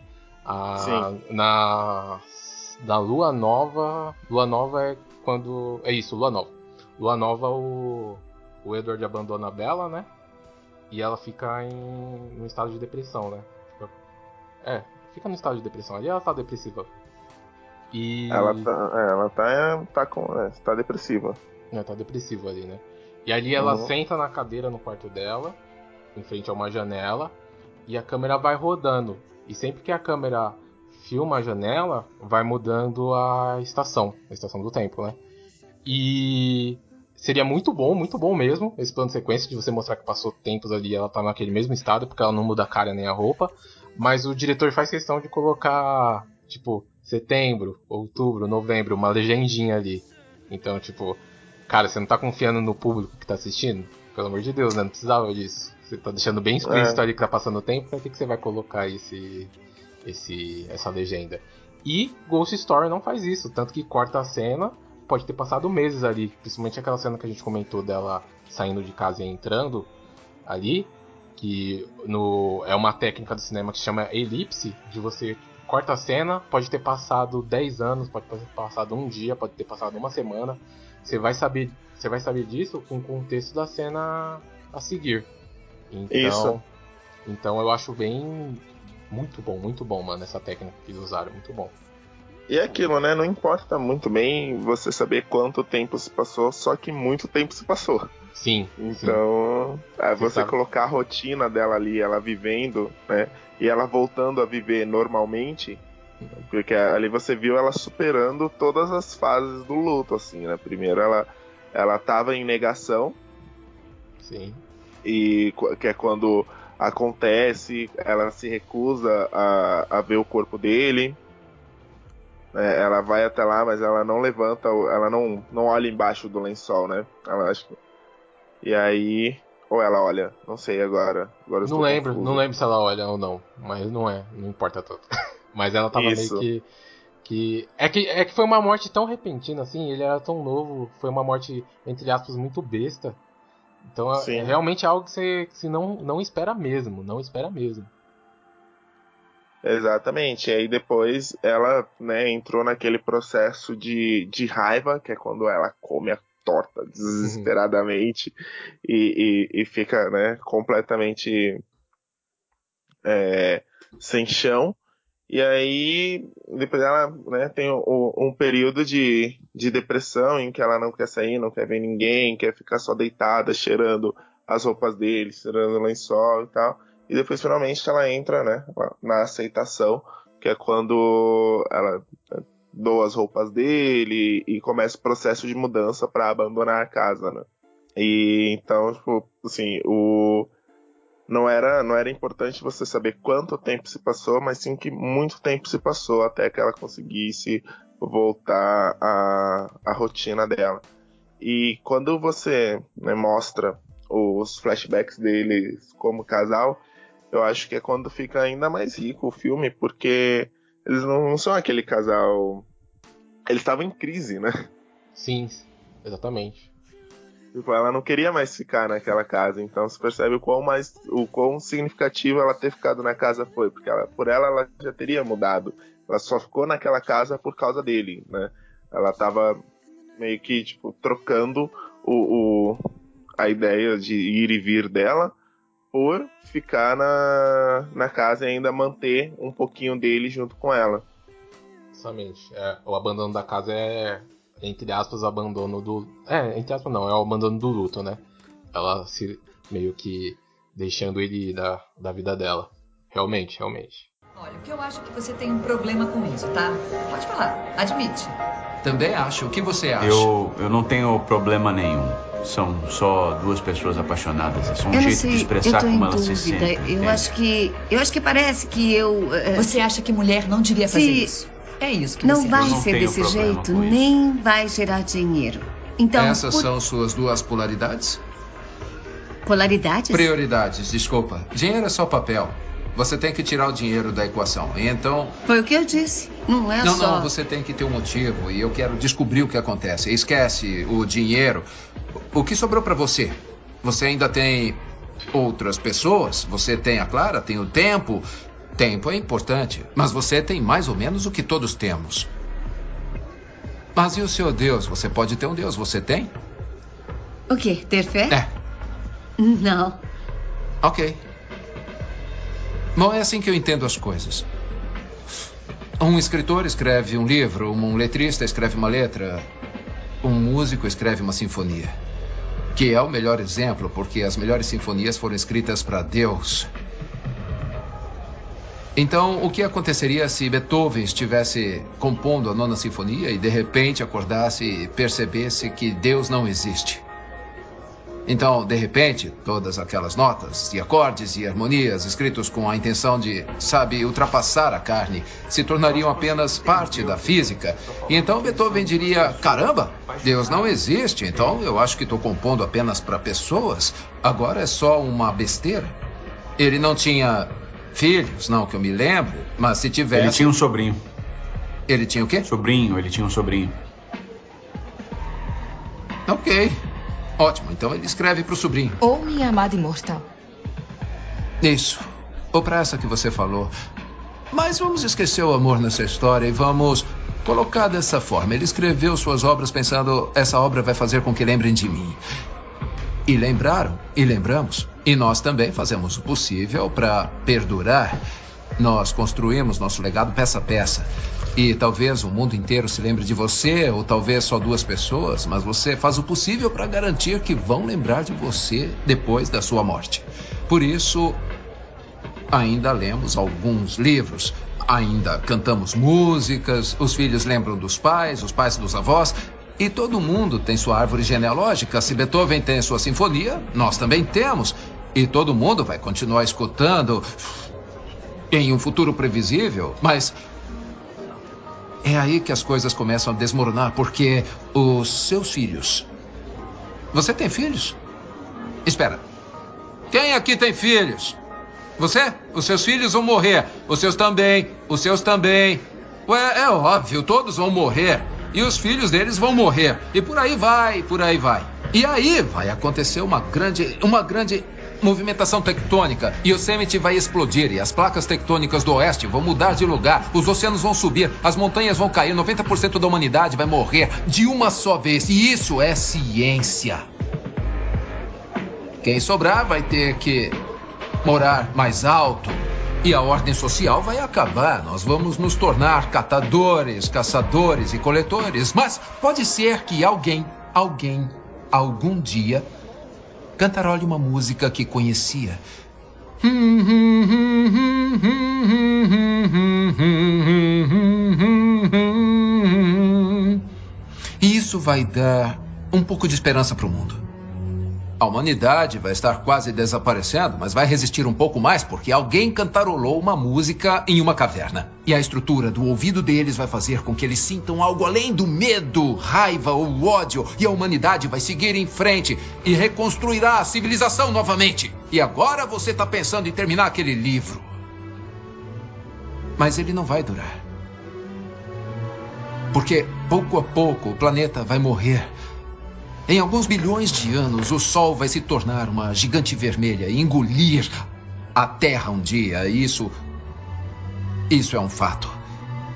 Sim. Na. Na Lua Nova. Lua Nova é quando. É isso, Lua Nova. Lua Nova, o. O Edward abandona a Bella, né? E ela fica em um estado de depressão, né? É, fica no estado de depressão. Ali ela tá depressiva. E. Ela tá, é, ela tá, tá, com, é, tá depressiva. É, tá depressivo ali, né? E ali ela Uhum. senta na cadeira no quarto dela, em frente a uma janela, e a câmera vai rodando. E sempre que a câmera filma a janela, vai mudando a estação, a estação do tempo, né? E seria muito bom, muito bom mesmo, esse plano de sequência de você mostrar que passou tempos ali, ela tá naquele mesmo estado, porque ela não muda a cara nem a roupa. Mas o diretor faz questão de colocar, tipo, setembro, outubro, novembro, uma legendinha ali. Então, tipo, cara, você não tá confiando no público que tá assistindo? Pelo amor de Deus, né? Não precisava disso. Você tá deixando bem explícito É. ali que tá passando o tempo, pra que, que você vai colocar esse, esse, essa legenda? E Ghost Story não faz isso, tanto que corta a cena, pode ter passado meses ali, principalmente aquela cena que a gente comentou dela saindo de casa e entrando ali, que no, é uma técnica do cinema que se chama elipse, de você corta a cena, pode ter passado 10 anos, pode ter passado um dia, pode ter passado uma semana. Você vai saber, você vai saber disso com o contexto da cena a seguir. Então, Isso. então eu acho bem muito bom, muito bom, mano, essa técnica que eles usaram, muito bom. E é aquilo, né? Não importa muito bem você saber quanto tempo se passou, só que muito tempo se passou. Sim. sim. Então, é, Você você colocar a rotina dela ali, ela vivendo, né? E ela voltando a viver normalmente. Porque ali você viu ela superando todas as fases do luto, assim, né? Primeiro ela, ela tava em negação, Sim. e qu- que é quando acontece, ela se recusa a, a ver o corpo dele. É, ela vai até lá, mas ela não levanta, ela não, não olha embaixo do lençol, né? Ela acha que... E aí. Ou ela olha, não sei agora. agora Não lembro, confuso. não lembro se ela olha ou não, mas não é, não importa tanto. mas ela tava Isso. meio que que é que é que foi uma morte tão repentina assim, ele era tão novo, foi uma morte entre aspas muito besta. Então é- Sim. é realmente algo que você, que você não não espera mesmo, não espera mesmo. Exatamente. E aí depois ela né, entrou naquele processo de, de raiva, que é quando ela come a torta desesperadamente e, e, e fica né, completamente é, sem chão. E aí depois ela né, tem o- um período de, de depressão em que ela não quer sair, não quer ver ninguém, quer ficar só deitada, cheirando as roupas dele, cheirando o lençol e tal. E depois finalmente ela entra, né, na aceitação, que é quando ela doa as roupas dele e começa o processo de mudança para abandonar a casa, né? E então, tipo, assim, o não era não era importante você saber quanto tempo se passou, mas sim que muito tempo se passou até que ela conseguisse voltar à, à rotina dela. E quando você né, mostra os flashbacks deles como casal, eu acho que é quando fica ainda mais rico o filme, porque eles não são aquele casal. Eles estavam em crise, né? Sim, exatamente. Tipo, ela não queria mais ficar naquela casa, então você percebe o quão mais o quão significativo ela ter ficado na casa foi, porque ela, por ela ela já teria mudado. Ela só ficou naquela casa por causa dele, né? Ela tava meio que tipo trocando o, o a ideia de ir e vir dela por ficar na, na casa e ainda manter um pouquinho dele junto com ela. Exatamente. É, o abandono da casa é, entre aspas, o abandono do. É, entre aspas não, é o abandono do luto, né? Ela se meio que deixando ele da, da vida dela. Realmente, realmente. Olha, o que eu acho que você tem um problema com isso, tá? Pode falar, admite. Também acho. O que você acha? Eu, eu não tenho problema nenhum. São só duas pessoas apaixonadas. É só um eu jeito sei, de expressar como elas se dúvida. sentem. eu entende? acho que. Eu acho que parece que eu. eh, Você acha que mulher não devia fazer Se- isso? É isso que não você vai acha. não ser desse jeito, nem vai gerar dinheiro. Então. Essas por- são suas duas polaridades? Polaridades? Prioridades, desculpa. Dinheiro é só papel. Você tem que tirar o dinheiro da equação. Então. Foi o que eu disse. Não é não, só. não, você tem que ter um motivo e eu quero descobrir o que acontece. Esquece o dinheiro. O que sobrou pra você? Você ainda tem outras pessoas? Você tem a Clara, tem o tempo. Tempo é importante, mas você tem mais ou menos o que todos temos. Mas e o seu Deus? Você pode ter um Deus, você tem? O quê? Ter fé? É. Não. Ok. Bom, é assim que eu entendo as coisas. Um escritor escreve um livro, um letrista escreve uma letra, um músico escreve uma sinfonia. Que é o melhor exemplo, porque as melhores sinfonias foram escritas para Deus. Então, o que aconteceria se Beethoven estivesse compondo a nona sinfonia e de repente acordasse e percebesse que Deus não existe? Então, de repente, todas aquelas notas e acordes e harmonias escritos com a intenção de, sabe, ultrapassar a carne, se tornariam apenas parte da física. E então Beethoven diria: caramba, Deus não existe, então eu acho que estou compondo apenas para pessoas. Agora é só uma besteira. Ele não tinha filhos, não que eu me lembro, mas se tivesse. Ele tinha um sobrinho. Ele tinha o quê? Sobrinho, ele tinha um sobrinho. Ok. Ótimo, então ele escreve para o sobrinho. Ou minha amada imortal. Isso. Ou para essa que você falou. Mas vamos esquecer o amor nessa história e vamos colocar dessa forma. Ele escreveu suas obras pensando: essa obra vai fazer com que lembrem de mim. E lembraram, e lembramos. E nós também fazemos o possível para perdurar. Nós construímos nosso legado peça a peça. E talvez o mundo inteiro se lembre de você, ou talvez só duas pessoas, mas você faz o possível para garantir que vão lembrar de você depois da sua morte. Por isso, ainda lemos alguns livros, ainda cantamos músicas, os filhos lembram dos pais, os pais dos avós, e todo mundo tem sua árvore genealógica. Se Beethoven tem sua sinfonia, nós também temos. E todo mundo vai continuar escutando em um futuro previsível, mas é aí que as coisas começam a desmoronar, porque os seus filhos. Você tem filhos? Espera. Quem aqui tem filhos? Você? Os seus filhos vão morrer. Os seus também. Os seus também. Ué, é óbvio, todos vão morrer. E os filhos deles vão morrer. E por aí vai, por aí vai. E aí vai acontecer uma grande. Uma grande movimentação tectônica. Yosemite vai explodir e as placas tectônicas do oeste vão mudar de lugar. Os oceanos vão subir, as montanhas vão cair, 90% da humanidade vai morrer de uma só vez. E isso é ciência. Quem sobrar vai ter que morar mais alto. E a ordem social vai acabar. Nós vamos nos tornar catadores, caçadores e coletores. Mas pode ser que alguém, alguém, algum dia cantarole uma música que conhecia. E isso vai dar um pouco de esperança para o mundo. A humanidade vai estar quase desaparecendo, mas vai resistir um pouco mais porque alguém cantarolou uma música em uma caverna. E a estrutura do ouvido deles vai fazer com que eles sintam algo além do medo, raiva ou ódio. E a humanidade vai seguir em frente e reconstruirá a civilização novamente. E agora você está pensando em terminar aquele livro. Mas ele não vai durar. Porque pouco a pouco o planeta vai morrer. Em alguns bilhões de anos, o Sol vai se tornar uma gigante vermelha e engolir a Terra um dia. Isso. Isso é um fato.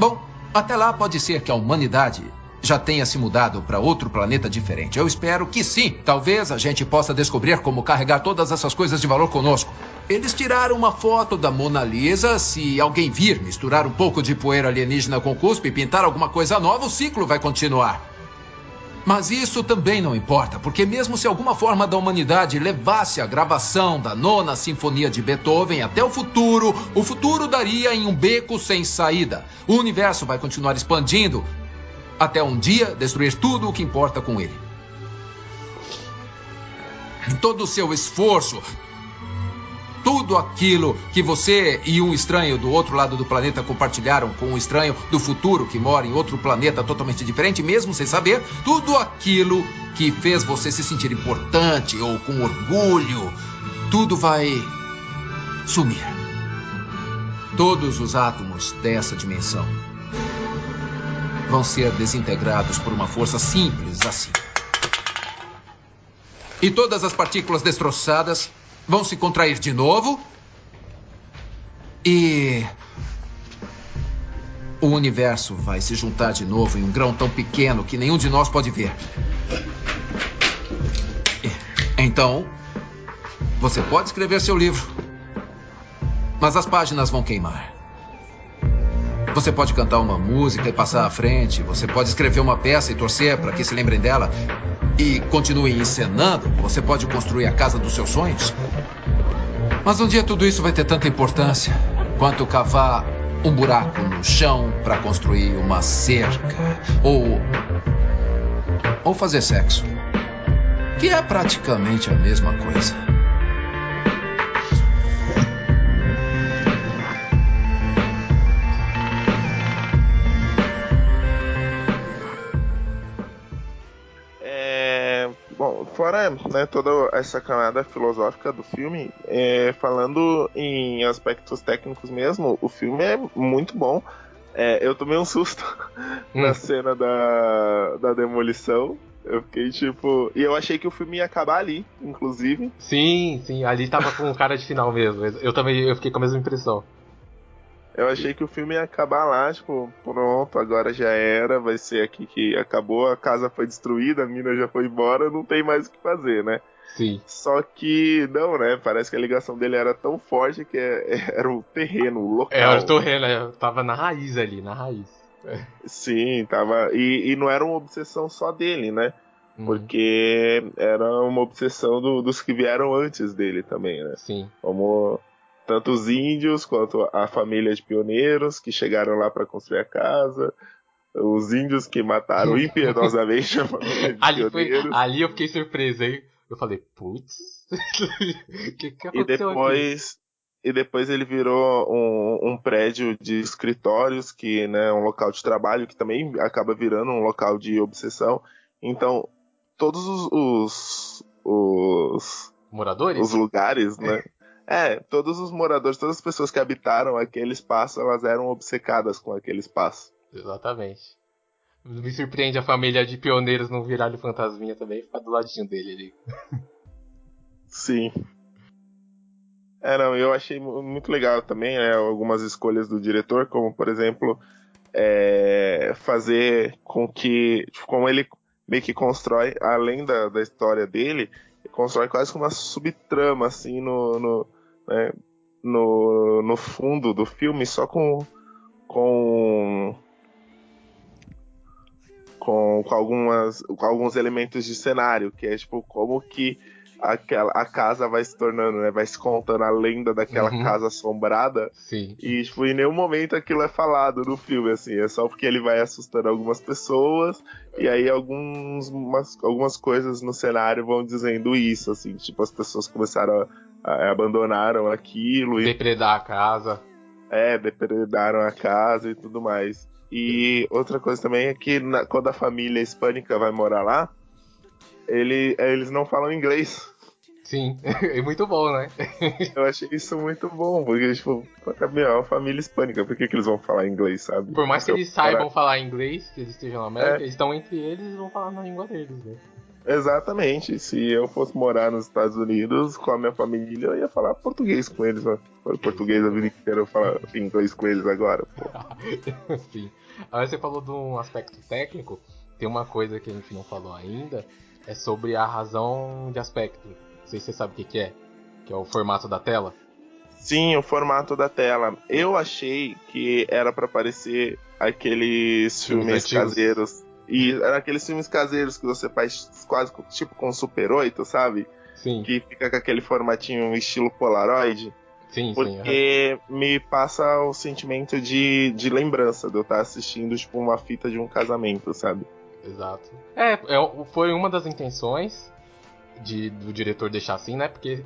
Bom, até lá pode ser que a humanidade já tenha se mudado para outro planeta diferente. Eu espero que sim. Talvez a gente possa descobrir como carregar todas essas coisas de valor conosco. Eles tiraram uma foto da Mona Lisa. Se alguém vir misturar um pouco de poeira alienígena com cuspe e pintar alguma coisa nova, o ciclo vai continuar. Mas isso também não importa, porque mesmo se alguma forma da humanidade levasse a gravação da nona sinfonia de Beethoven até o futuro, o futuro daria em um beco sem saída. O universo vai continuar expandindo até um dia destruir tudo o que importa com ele. Todo o seu esforço, tudo aquilo que você e um estranho do outro lado do planeta compartilharam com um estranho do futuro que mora em outro planeta totalmente diferente, mesmo sem saber, tudo aquilo que fez você se sentir importante ou com orgulho, tudo vai sumir. Todos os átomos dessa dimensão vão ser desintegrados por uma força simples assim. E todas as partículas destroçadas vão se contrair de novo. E. O universo vai se juntar de novo em um grão tão pequeno que nenhum de nós pode ver. Então, você pode escrever seu livro, mas as páginas vão queimar. Você pode cantar uma música e passar à frente. Você pode escrever uma peça e torcer para que se lembrem dela e continue encenando. Você pode construir a casa dos seus sonhos. Mas um dia tudo isso vai ter tanta importância quanto cavar um buraco no chão para construir uma cerca ou ou fazer sexo, que é praticamente a mesma coisa. Fora né, toda essa camada filosófica do filme, é, falando em aspectos técnicos mesmo, o filme é muito bom. É, eu tomei um susto hum. na cena da, da demolição. Eu fiquei tipo. E eu achei que o filme ia acabar ali, inclusive. Sim, sim, ali tava com cara de final mesmo. Eu também eu fiquei com a mesma impressão. Eu achei que o filme ia acabar lá, tipo, pronto, agora já era, vai ser aqui que acabou, a casa foi destruída, a mina já foi embora, não tem mais o que fazer, né? Sim. Só que não, né? Parece que a ligação dele era tão forte que é, era o terreno, o local. É, era o terreno, é, tava na raiz ali, na raiz. Sim, tava. E, e não era uma obsessão só dele, né? Uhum. Porque era uma obsessão do, dos que vieram antes dele também, né? Sim. Como tanto os índios quanto a família de pioneiros que chegaram lá para construir a casa, os índios que mataram impiedosamente a família de ali pioneiros. Foi, ali eu fiquei surpreso, hein? Eu falei, putz, o que, que aconteceu e depois, aqui? E depois ele virou um, um, prédio de escritórios, que né, um local de trabalho, que também acaba virando um local de obsessão. Então, todos os, os, os moradores, os lugares, né? É, todos os moradores, todas as pessoas que habitaram aquele espaço, elas eram obcecadas com aquele espaço. Exatamente. Me surpreende a família de pioneiros não virar de fantasminha também ficar do ladinho dele ali. Sim. É, não, eu achei muito legal também né, algumas escolhas do diretor, como por exemplo, é, fazer com que, tipo, como ele meio que constrói, além da, da história dele, constrói quase como uma subtrama, assim, no, no, né, no, no fundo do filme só com com com, com, algumas, com alguns elementos de cenário, que é tipo como que aquela, a casa vai se tornando, né? Vai se contando a lenda daquela uhum. casa assombrada. Sim. E, tipo, em nenhum momento aquilo é falado no filme, assim. É só porque ele vai assustando algumas pessoas. E aí alguns, umas, algumas coisas no cenário vão dizendo isso, assim. Tipo, as pessoas começaram a abandonaram aquilo. Depredar a casa. É, depredaram a casa e tudo mais. E outra coisa também é que na, quando a família hispânica vai morar lá, ele, eles não falam inglês. Sim, é muito bom, né? Eu achei isso muito bom, porque, tipo, é uma família hispânica, por que, que eles vão falar inglês, sabe? Por mais que eles saibam falar inglês, que eles estejam na América, é. eles estão entre eles e vão falar na língua deles, né? Exatamente. Se eu fosse morar nos Estados Unidos com a minha família, eu ia falar português com eles. Ó. português a vida inteira, eu falo inglês com eles agora. Sim. Agora você falou de um aspecto técnico. Tem uma coisa que a gente não falou ainda. É sobre a razão de aspecto. Não sei se você sabe o que, que é. Que é o formato da tela. Sim, o formato da tela. Eu achei que era para parecer aqueles filmes, filmes caseiros e era aqueles filmes caseiros que você faz quase tipo com Super 8, sabe? Sim. Que fica com aquele formatinho estilo Polaroid. Sim, porque sim, me passa o sentimento de, de lembrança de eu estar assistindo tipo uma fita de um casamento, sabe? Exato. É, é foi uma das intenções de, do diretor deixar assim, né? Porque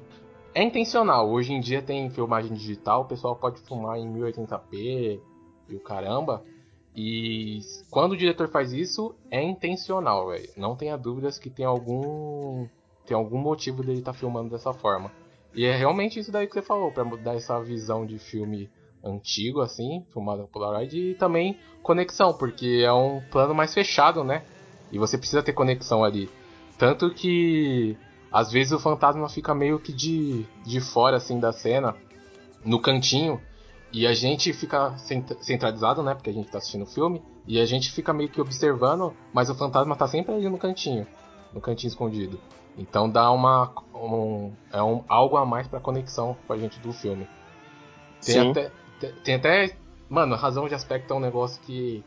é intencional. Hoje em dia tem filmagem digital, o pessoal pode filmar em 1080p e o caramba. E quando o diretor faz isso, é intencional, velho. Não tenha dúvidas que tem algum tem algum motivo dele estar tá filmando dessa forma. E é realmente isso daí que você falou, para dar essa visão de filme antigo, assim, filmado Polaroid, e também conexão, porque é um plano mais fechado, né? E você precisa ter conexão ali. Tanto que às vezes o fantasma fica meio que de, de fora, assim, da cena, no cantinho, e a gente fica centralizado, né? Porque a gente tá assistindo o filme, e a gente fica meio que observando, mas o fantasma tá sempre ali no cantinho, no cantinho escondido. Então dá uma. Um, é um, algo a mais pra conexão com a gente do filme. Tem Sim. até. Tem até. Mano, razão de aspecto é um negócio que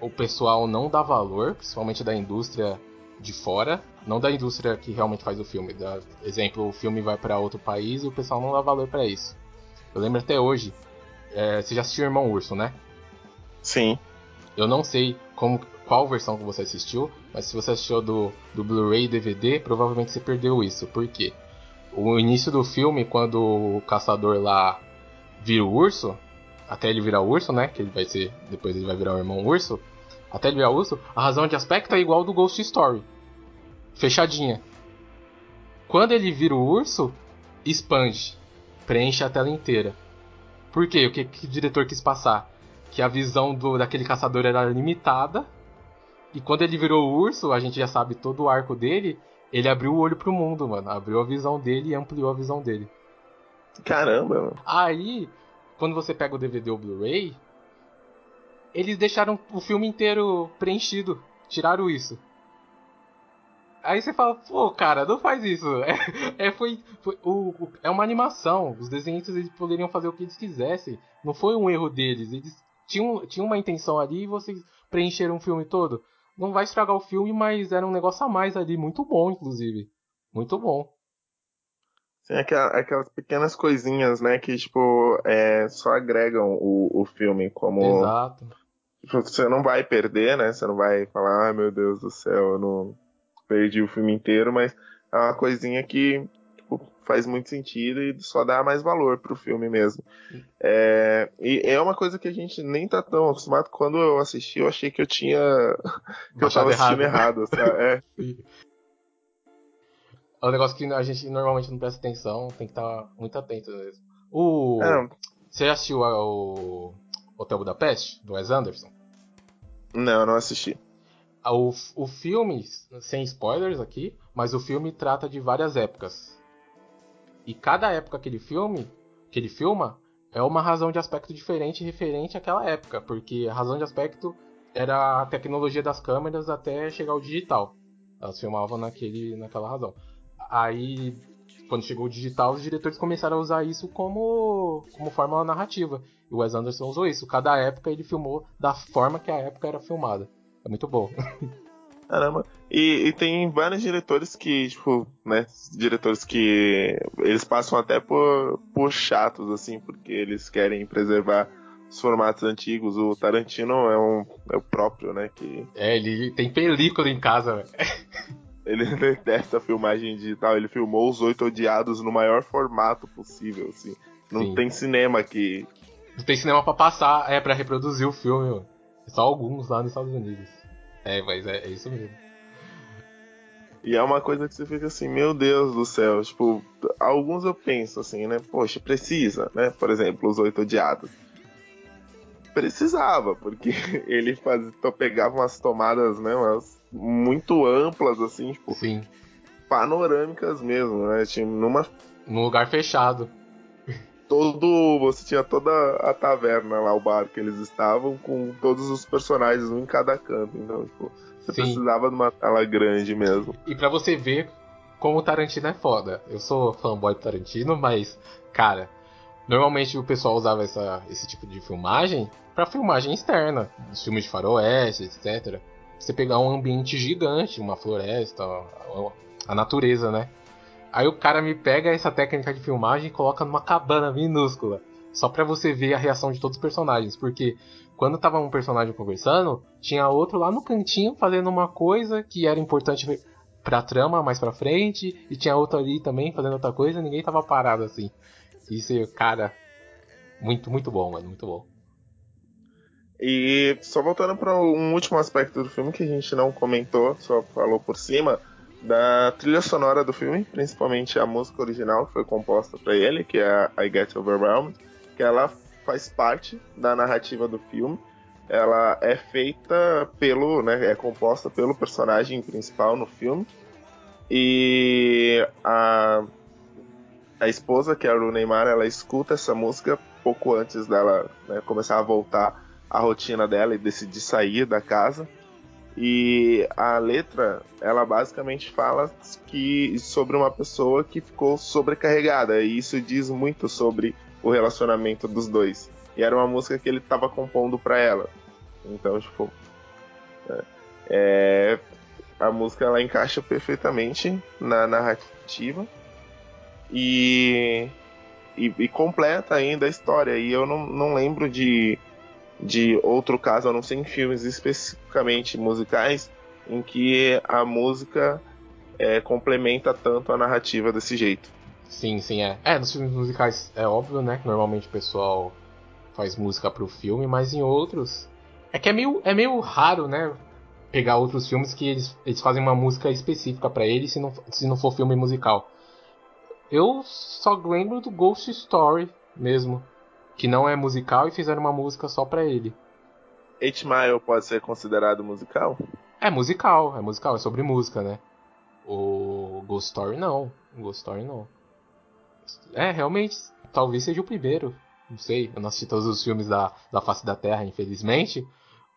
o pessoal não dá valor, principalmente da indústria de fora, não da indústria que realmente faz o filme. Da, exemplo, o filme vai para outro país e o pessoal não dá valor para isso. Eu lembro até hoje, é, você já assistiu Irmão Urso, né? Sim. Eu não sei como, qual versão que você assistiu, mas se você assistiu do, do Blu-ray e DVD, provavelmente você perdeu isso. Por quê? O início do filme, quando o caçador lá vira o urso, até ele virar urso, né? Que ele vai ser. Depois ele vai virar o irmão urso. Até ele virar urso, a razão de aspecto é igual do Ghost Story. Fechadinha. Quando ele vira o urso, expande. Preenche a tela inteira. Por quê? O que, que o diretor quis passar? Que a visão do, daquele caçador era limitada. E quando ele virou o urso, a gente já sabe todo o arco dele. Ele abriu o olho pro mundo, mano. Abriu a visão dele e ampliou a visão dele. Caramba, mano. Aí, quando você pega o DVD ou Blu-ray, eles deixaram o filme inteiro preenchido. Tiraram isso. Aí você fala, pô, cara, não faz isso. É, é foi, foi o, o, é uma animação. Os desenhistas eles poderiam fazer o que eles quisessem. Não foi um erro deles. Eles tinham, tinham uma intenção ali e vocês preencheram o filme todo. Não vai estragar o filme, mas era um negócio a mais ali. Muito bom, inclusive. Muito bom. Sim, aquelas pequenas coisinhas, né, que, tipo, é, só agregam o, o filme como. Exato. Tipo, você não vai perder, né? Você não vai falar, ai meu Deus do céu, eu não perdi o filme inteiro, mas é uma coisinha que tipo, faz muito sentido e só dá mais valor pro filme mesmo. É, e é uma coisa que a gente nem tá tão acostumado. Quando eu assisti, eu achei que eu tinha. que eu tava assistindo errado. errado é. É um negócio que a gente normalmente não presta atenção, tem que estar muito atento mesmo. O. É. Você já assistiu o Hotel Budapeste, do Wes Anderson? Não, não assisti. O, o filme, sem spoilers aqui, mas o filme trata de várias épocas. E cada época que ele filme, que ele filma, é uma razão de aspecto diferente referente àquela época, porque a razão de aspecto era a tecnologia das câmeras até chegar ao digital. Elas filmavam naquele, naquela razão. Aí, quando chegou o digital, os diretores começaram a usar isso como, como fórmula narrativa. E o Wes Anderson usou isso. Cada época ele filmou da forma que a época era filmada. É muito bom. Caramba. E, e, tem vários diretores que, tipo, né? Diretores que eles passam até por, por chatos, assim, porque eles querem preservar os formatos antigos. O Tarantino é, um, é o próprio, né? Que... É, ele tem película em casa, Ele detesta a filmagem digital. Ele filmou os Oito Odiados no maior formato possível, assim. Não Sim. tem cinema que. Não tem cinema para passar, é para reproduzir o filme, mano. Só alguns lá nos Estados Unidos. É, mas é, é isso mesmo. E é uma coisa que você fica assim, meu Deus do céu. Tipo, alguns eu penso assim, né? Poxa, precisa, né? Por exemplo, os Oito Odiados. Precisava, porque ele fazia, pegava umas tomadas, né? Umas muito amplas, assim, tipo. Sim. Panorâmicas mesmo, né? Tinha numa. Num lugar fechado todo. Você tinha toda a taverna lá, o bar que eles estavam, com todos os personagens, um em cada canto. Então, tipo, você Sim. precisava de uma tela grande mesmo. E para você ver como o Tarantino é foda. Eu sou fanboy do Tarantino, mas, cara, normalmente o pessoal usava essa, esse tipo de filmagem para filmagem externa, os filmes de faroeste, etc. Você pegar um ambiente gigante, uma floresta, a natureza, né? Aí o cara me pega essa técnica de filmagem e coloca numa cabana minúscula. Só pra você ver a reação de todos os personagens. Porque quando tava um personagem conversando, tinha outro lá no cantinho fazendo uma coisa que era importante pra trama mais pra frente, e tinha outro ali também fazendo outra coisa, ninguém tava parado assim. Isso, cara, muito, muito bom, mano, muito bom. E só voltando para um último aspecto do filme que a gente não comentou, só falou por cima, da trilha sonora do filme, principalmente a música original que foi composta para ele, que é a I Get Overwhelmed, que ela faz parte da narrativa do filme. Ela é feita pelo, né, é composta pelo personagem principal no filme. E a a esposa, que é a Neymar, ela escuta essa música pouco antes dela né, começar a voltar à rotina dela e decidir sair da casa. E a letra, ela basicamente fala que sobre uma pessoa que ficou sobrecarregada, e isso diz muito sobre o relacionamento dos dois. E era uma música que ele estava compondo para ela. Então, tipo, é, é, a música ela encaixa perfeitamente na narrativa e, e, e completa ainda a história. E eu não, não lembro de de outro caso, a não ser em filmes especificamente musicais, em que a música é, complementa tanto a narrativa desse jeito. Sim, sim, é. É, nos filmes musicais é óbvio, né? Que normalmente o pessoal faz música pro filme, mas em outros. É que é meio, é meio raro, né? Pegar outros filmes que eles, eles fazem uma música específica para ele se não, se não for filme musical. Eu só lembro do Ghost Story mesmo que não é musical e fizeram uma música só pra ele. Eight Mile pode ser considerado musical? É musical, é musical, é sobre música, né? O Ghost Story não, o Ghost Story não. É, realmente, talvez seja o primeiro. Não sei, eu não assisti todos os filmes da, da face da Terra, infelizmente.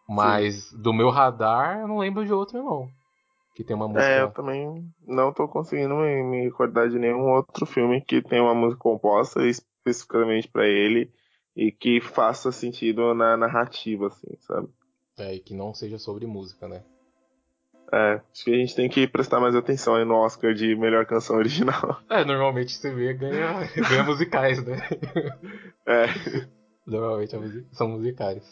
Mas Sim. do meu radar, eu não lembro de outro, não. Que tem uma música. É, eu também não tô conseguindo me, me recordar de nenhum outro filme que tenha uma música composta especificamente para ele e que faça sentido na narrativa, assim, sabe? É, e que não seja sobre música, né? É, acho que a gente tem que prestar mais atenção aí no Oscar de melhor canção original. É, normalmente você vê ganha, ganha musicais, né? É. Normalmente é são musicais.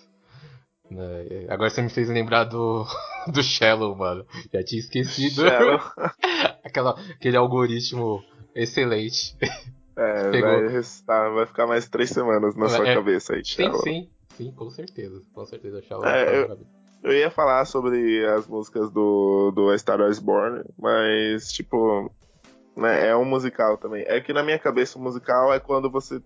Né? Agora você me fez lembrar do, do Shallow, mano. Já tinha esquecido. Aquela, aquele algoritmo excelente. É, vai, restar, vai ficar mais três semanas na sua é, cabeça aí, Shallow. Sim, sim, sim, com certeza. Com certeza, Shallow. É, eu, eu ia falar sobre as músicas do, do A Star Wars Born, mas, tipo, né, é um musical também. É que na minha cabeça o musical é quando você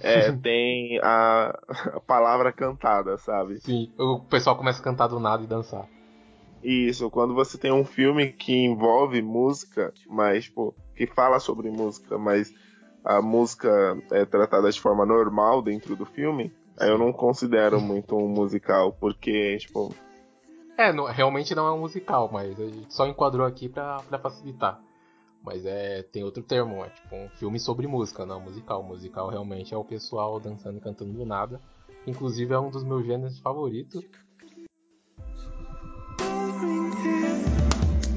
é, tem a, a, palavra cantada, sabe? Sim, o pessoal começa a cantar do nada e dançar. Isso, quando você tem um filme que envolve música, mas, tipo, que fala sobre música, mas a música é tratada de forma normal dentro do filme, aí eu não considero muito um musical, porque, tipo. É, não, realmente não é um musical, mas a gente só enquadrou aqui pra, pra facilitar. Mas é. Tem outro termo, é tipo um filme sobre música, não musical. Musical realmente é o pessoal dançando e cantando do nada. Inclusive é um dos meus gêneros favoritos.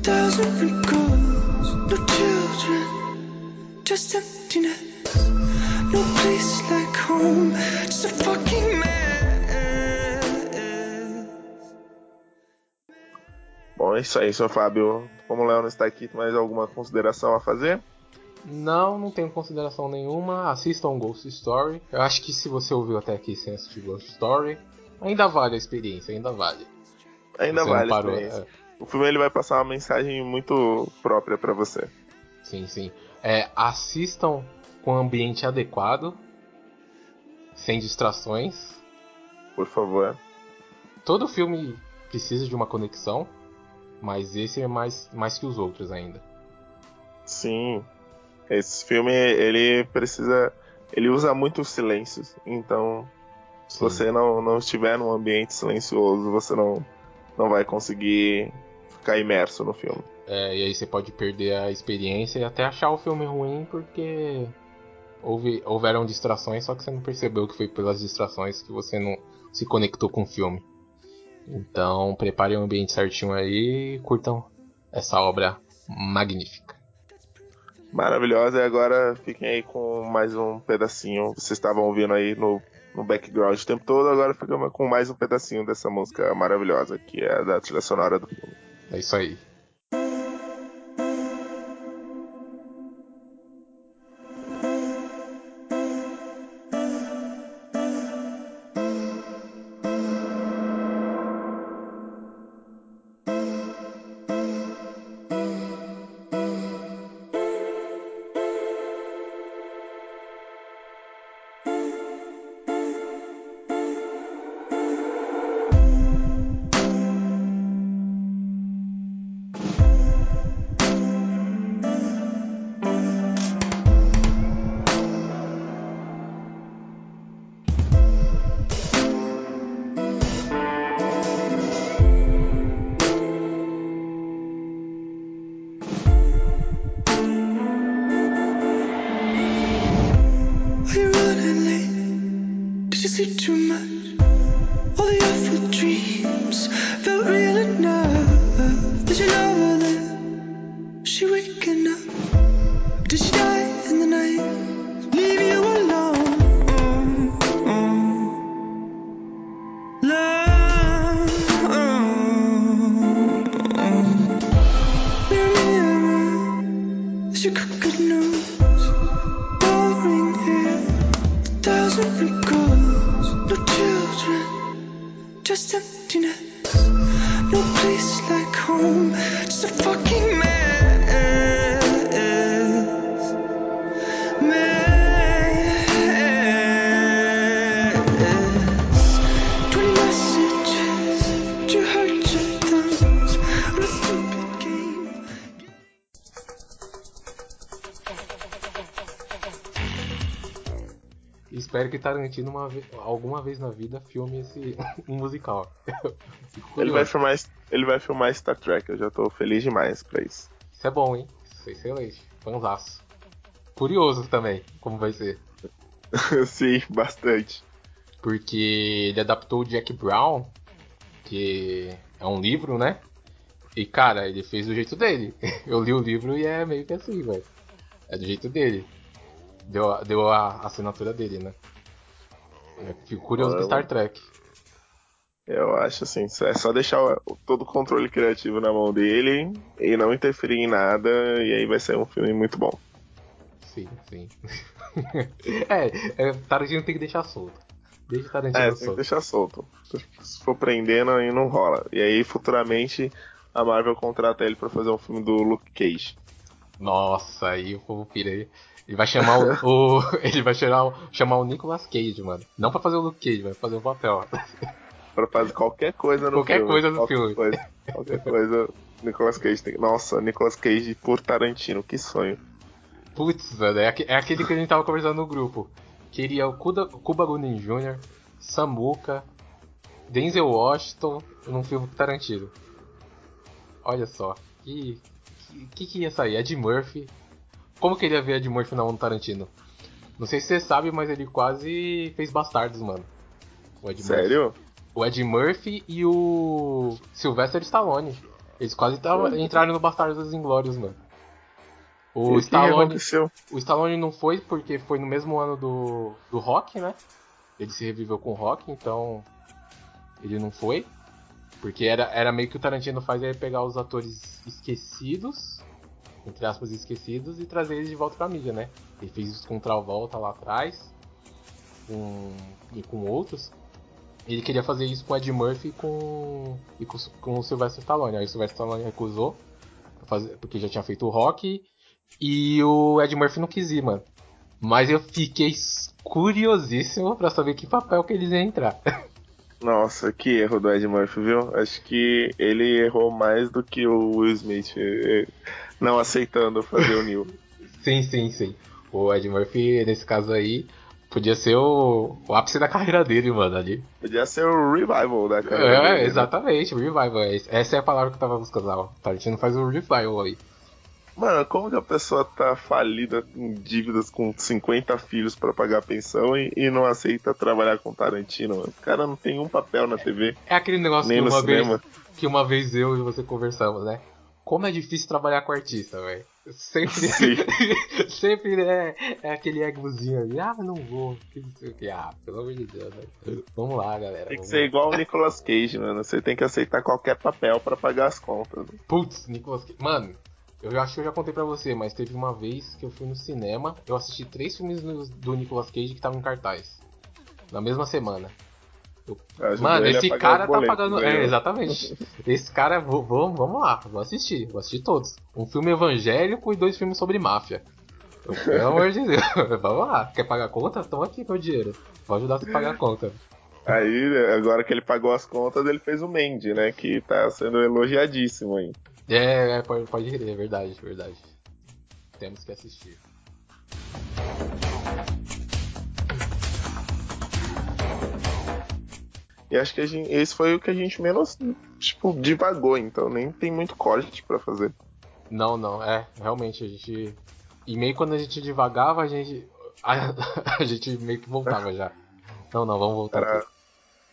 Doesn't. Just emptiness. No place like home, just a fucking mess. Bom, é isso aí, seu Fábio. Como o Léo não está aqui, mais alguma consideração a fazer? Não, não tenho consideração nenhuma. Assistam Ghost Story. Eu acho que se você ouviu até aqui sem assistir Ghost Story, ainda vale a experiência, ainda vale. Ainda você vale parou, a experiência. É. O filme ele vai passar uma mensagem muito própria para você. Sim, sim. É, assistam com ambiente adequado, sem distrações. Por favor. Todo filme precisa de uma conexão, mas esse é mais, mais que os outros ainda. Sim. Esse filme, ele precisa. Ele usa muito silêncios. Então, se Sim. você não, não estiver num ambiente silencioso, você não, não vai conseguir ficar imerso no filme. É, e aí você pode perder a experiência e até achar o filme ruim porque houve, houveram distrações, só que você não percebeu que foi pelas distrações que você não se conectou com o filme. Então preparem o ambiente certinho aí e curtam essa obra magnífica. Maravilhosa, e agora fiquem aí com mais um pedacinho. Vocês estavam ouvindo aí no, no background o tempo todo, agora ficamos com mais um pedacinho dessa música maravilhosa, que é a da trilha sonora do filme. É isso aí. Que Tarantino uma alguma vez na vida filme esse um musical. Ele vai, filmar, ele vai filmar Star Trek, eu já tô feliz demais pra isso. Isso é bom, hein? Isso é excelente. Fanzaço. Curioso também, como vai ser. Sim, bastante. Porque ele adaptou o Jack Brown, que é um livro, né? E cara, ele fez do jeito dele. Eu li o livro e é meio que assim, velho. É do jeito dele. Deu, deu a assinatura dele, né? Eu fico curioso Olha. Star Trek. Eu acho assim, é só deixar o- todo o controle criativo na mão dele e não interferir em nada, e aí vai ser um filme muito bom. Sim, sim. é, é, Tarantino tem que deixar solto. Deixa Tarantino É, tem que solto. deixar solto. Se for prendendo, aí não rola. E aí, futuramente, a Marvel contrata ele pra fazer um filme do Luke Cage. Nossa, aí o povo pira aí. Ele vai chamar o, o- ele vai chamar, chamar o Nicolas Cage, mano. Não pra fazer o Luke Cage, vai fazer o papel. Pra fazer qualquer coisa no Qualquer filme. coisa no qualquer filme. Coisa, qualquer coisa. Nicolas Cage tem. Nossa, Nicolas Cage por Tarantino, que sonho. Putz, velho, é, é aquele que a gente tava conversando no grupo. Queria o Cuda, Cuba Gooding Jr., Samuka, Denzel Washington num filme Tarantino. Olha só, que, que que que ia sair? Ed Murphy. Como que ele ia ver Ed Murphy na mão do Tarantino? Não sei se você sabe, mas ele quase fez Bastardos, mano. O Ed Murphy. Sério? O Ed Murphy e o Sylvester Stallone. Eles quase tavam, entraram no Bastardos dos Inglórios, mano. O E Stallone, o Stallone não foi porque foi no mesmo ano do, do Rock, né? Ele se reviveu com o Rock, então ele não foi. Porque era, era meio que o Tarantino faz é pegar os atores esquecidos, entre aspas, esquecidos, e trazer eles de volta pra mídia, né? Ele fez isso com Travolta lá atrás, com, e com outros. Ele queria fazer isso com Ed Murphy e com, e com, com o Sylvester Stallone. Aí o Sylvester Stallone recusou, fazer- porque já tinha feito o Rock, e o Ed Murphy não quis ir, mano. Mas eu fiquei curiosíssimo pra saber que papel que eles iam entrar. Nossa, que erro do Ed Murphy, viu? Acho que ele errou mais do que o Will Smith eh, não aceitando fazer o Neil. sim, sim, sim. O Ed Murphy, nesse caso aí, podia ser o, o ápice da carreira dele, mano, ali. Podia ser o revival da carreira É, dele, né? exatamente, revival. Essa é a palavra que eu tava buscando lá. O Tarantino faz o revival aí. Mano, como que a pessoa tá falida com dívidas com 50 filhos pra pagar pensão e, e não aceita trabalhar com Tarantino? Mano? O cara não tem um papel na TV, É aquele negócio nem que uma, vez, que uma vez eu e você conversamos, né? Como é difícil trabalhar com artista, velho. Sempre, sempre é, é aquele egozinho ali. Ah, não vou. Que não sei o que. Ah, pelo amor de Deus, né? Vamos lá, galera. Tem que ser lá. igual o Nicolas Cage, mano. Você tem que aceitar qualquer papel pra pagar as contas. Putz, Nicolas Cage. Mano, eu já- acho que eu já contei pra você, mas teve uma vez que eu fui no cinema, eu assisti três filmes do Nicolas Cage que estavam em cartaz. Na mesma semana. Ajudou Mano, ele a esse pagar cara tá pagando. né? É, exatamente. Esse cara, vou- vamos lá, vou assistir, vou assistir todos. Um filme evangélico e dois filmes sobre máfia. Pelo amor de Deus, vamos lá. Quer pagar a conta? Toma aqui meu dinheiro. Vou ajudar você a pagar a conta. Aí, agora que ele pagou as contas, ele fez o Mandy, né? Que tá sendo elogiadíssimo aí. É, é pode, pode crer, é verdade, verdade. Temos que assistir. E acho que a gente, esse foi o que a gente menos, tipo, divagou, então nem tem muito corte pra fazer. Não, não, é, realmente a gente. E meio quando a gente devagava, a gente. a, a gente meio que voltava já. Não, não, vamos voltar Era, aqui.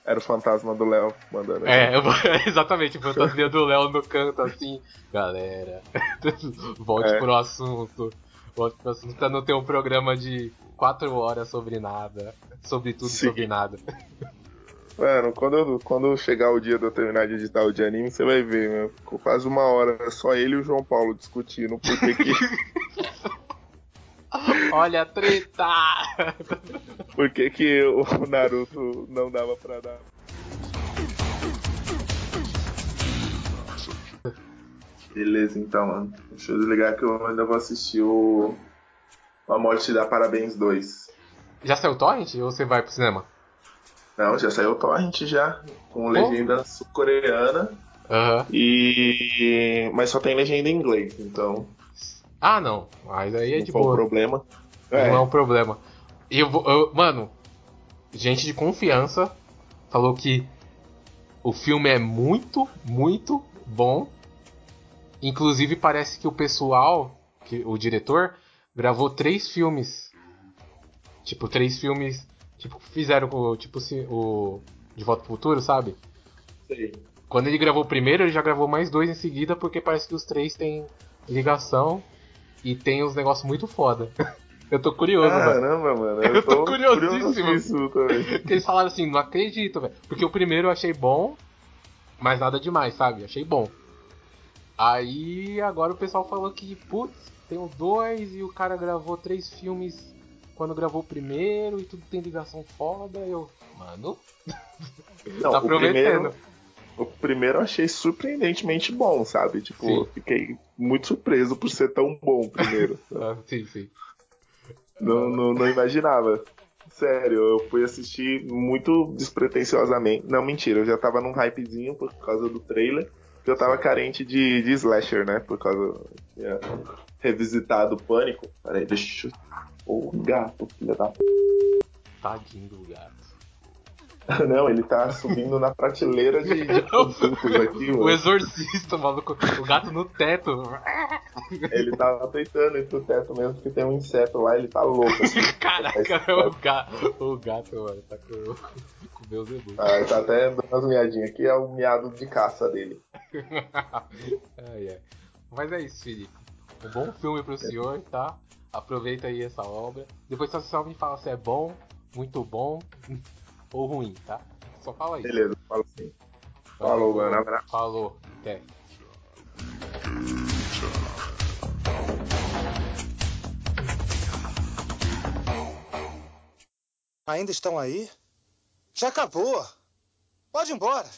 Era o fantasma do Léo mandando. É, exatamente, fantasia do Léo no canto assim, galera. Volte É. pro assunto. Volte pro assunto pra não ter um programa de quatro horas sobre nada. Sobre tudo Sim. sobre nada. Mano, quando, quando chegar o dia de eu terminar de editar o de anime, você vai ver, meu. Ficou quase uma hora só ele e o João Paulo discutindo por que que, Olha a treta! por que, que o Naruto não dava pra dar. Beleza, então, mano. Deixa eu desligar que eu ainda vou assistir o. A Morte da Parabéns 2. Já saiu o Torrent ou você vai pro cinema? Não, já saiu o Torrent já. Com legenda sul-coreana. Aham. E. Mas só tem legenda em inglês, então. Ah, não. Mas aí é não de foi um boa. problema. Não É, é um problema. E eu eu- mano, gente de confiança falou que o filme é muito, muito bom. Inclusive parece que o pessoal, que o diretor, gravou três filmes. Tipo, três filmes. Tipo, fizeram com tipo o. De Volta pro Futuro, sabe? sei. Quando ele gravou o primeiro, ele já gravou mais dois em seguida, porque parece que os três têm ligação e tem uns negócios muito foda. Eu tô curioso, velho. Caramba, mano. Eu tô tô curiosíssimo. curiosíssimo também. Porque eles falaram assim, não acredito, velho. Porque o primeiro eu achei bom, mas nada demais, sabe? Achei bom. Aí agora o pessoal falou que, putz, tem o dois e o cara gravou três filmes quando gravou o primeiro e tudo tem ligação foda. Eu, mano, Não, tá prometendo. primeiro, o primeiro eu achei surpreendentemente bom, sabe? Tipo, Sim. fiquei muito surpreso por ser tão bom primeiro. Ah, sim, sim. não, não, não imaginava. Sério, eu fui assistir muito despretensiosamente. Não, mentira, eu já tava num hypezinho por causa do trailer. Porque eu tava carente de, de slasher, né? Por causa. Tinha revisitado o pânico. Peraí, deixa eu. Ô, gato, filha da. Tadinho do gato. Não, ele tá subindo na prateleira de, de aqui, O mano. exorcista, maluco. O gato no teto. Ele tava tentando ir pro teto mesmo, porque tem um inseto lá, ele tá louco. Assim. Caraca, o gato, o gato, mano, tá com, com meus Zebu. Ah, ele tá até dando umas miadinhas aqui, é o miado de caça dele. ai, ai. Mas é isso, Felipe. Um bom filme pro senhor, tá? Aproveita aí essa obra. Depois você só me fala se é bom, muito bom ou ruim, tá? Só fala isso. Beleza, fala assim. Falou, mano, abraço. Falou, até. Ainda estão aí? Já acabou. Pode ir embora.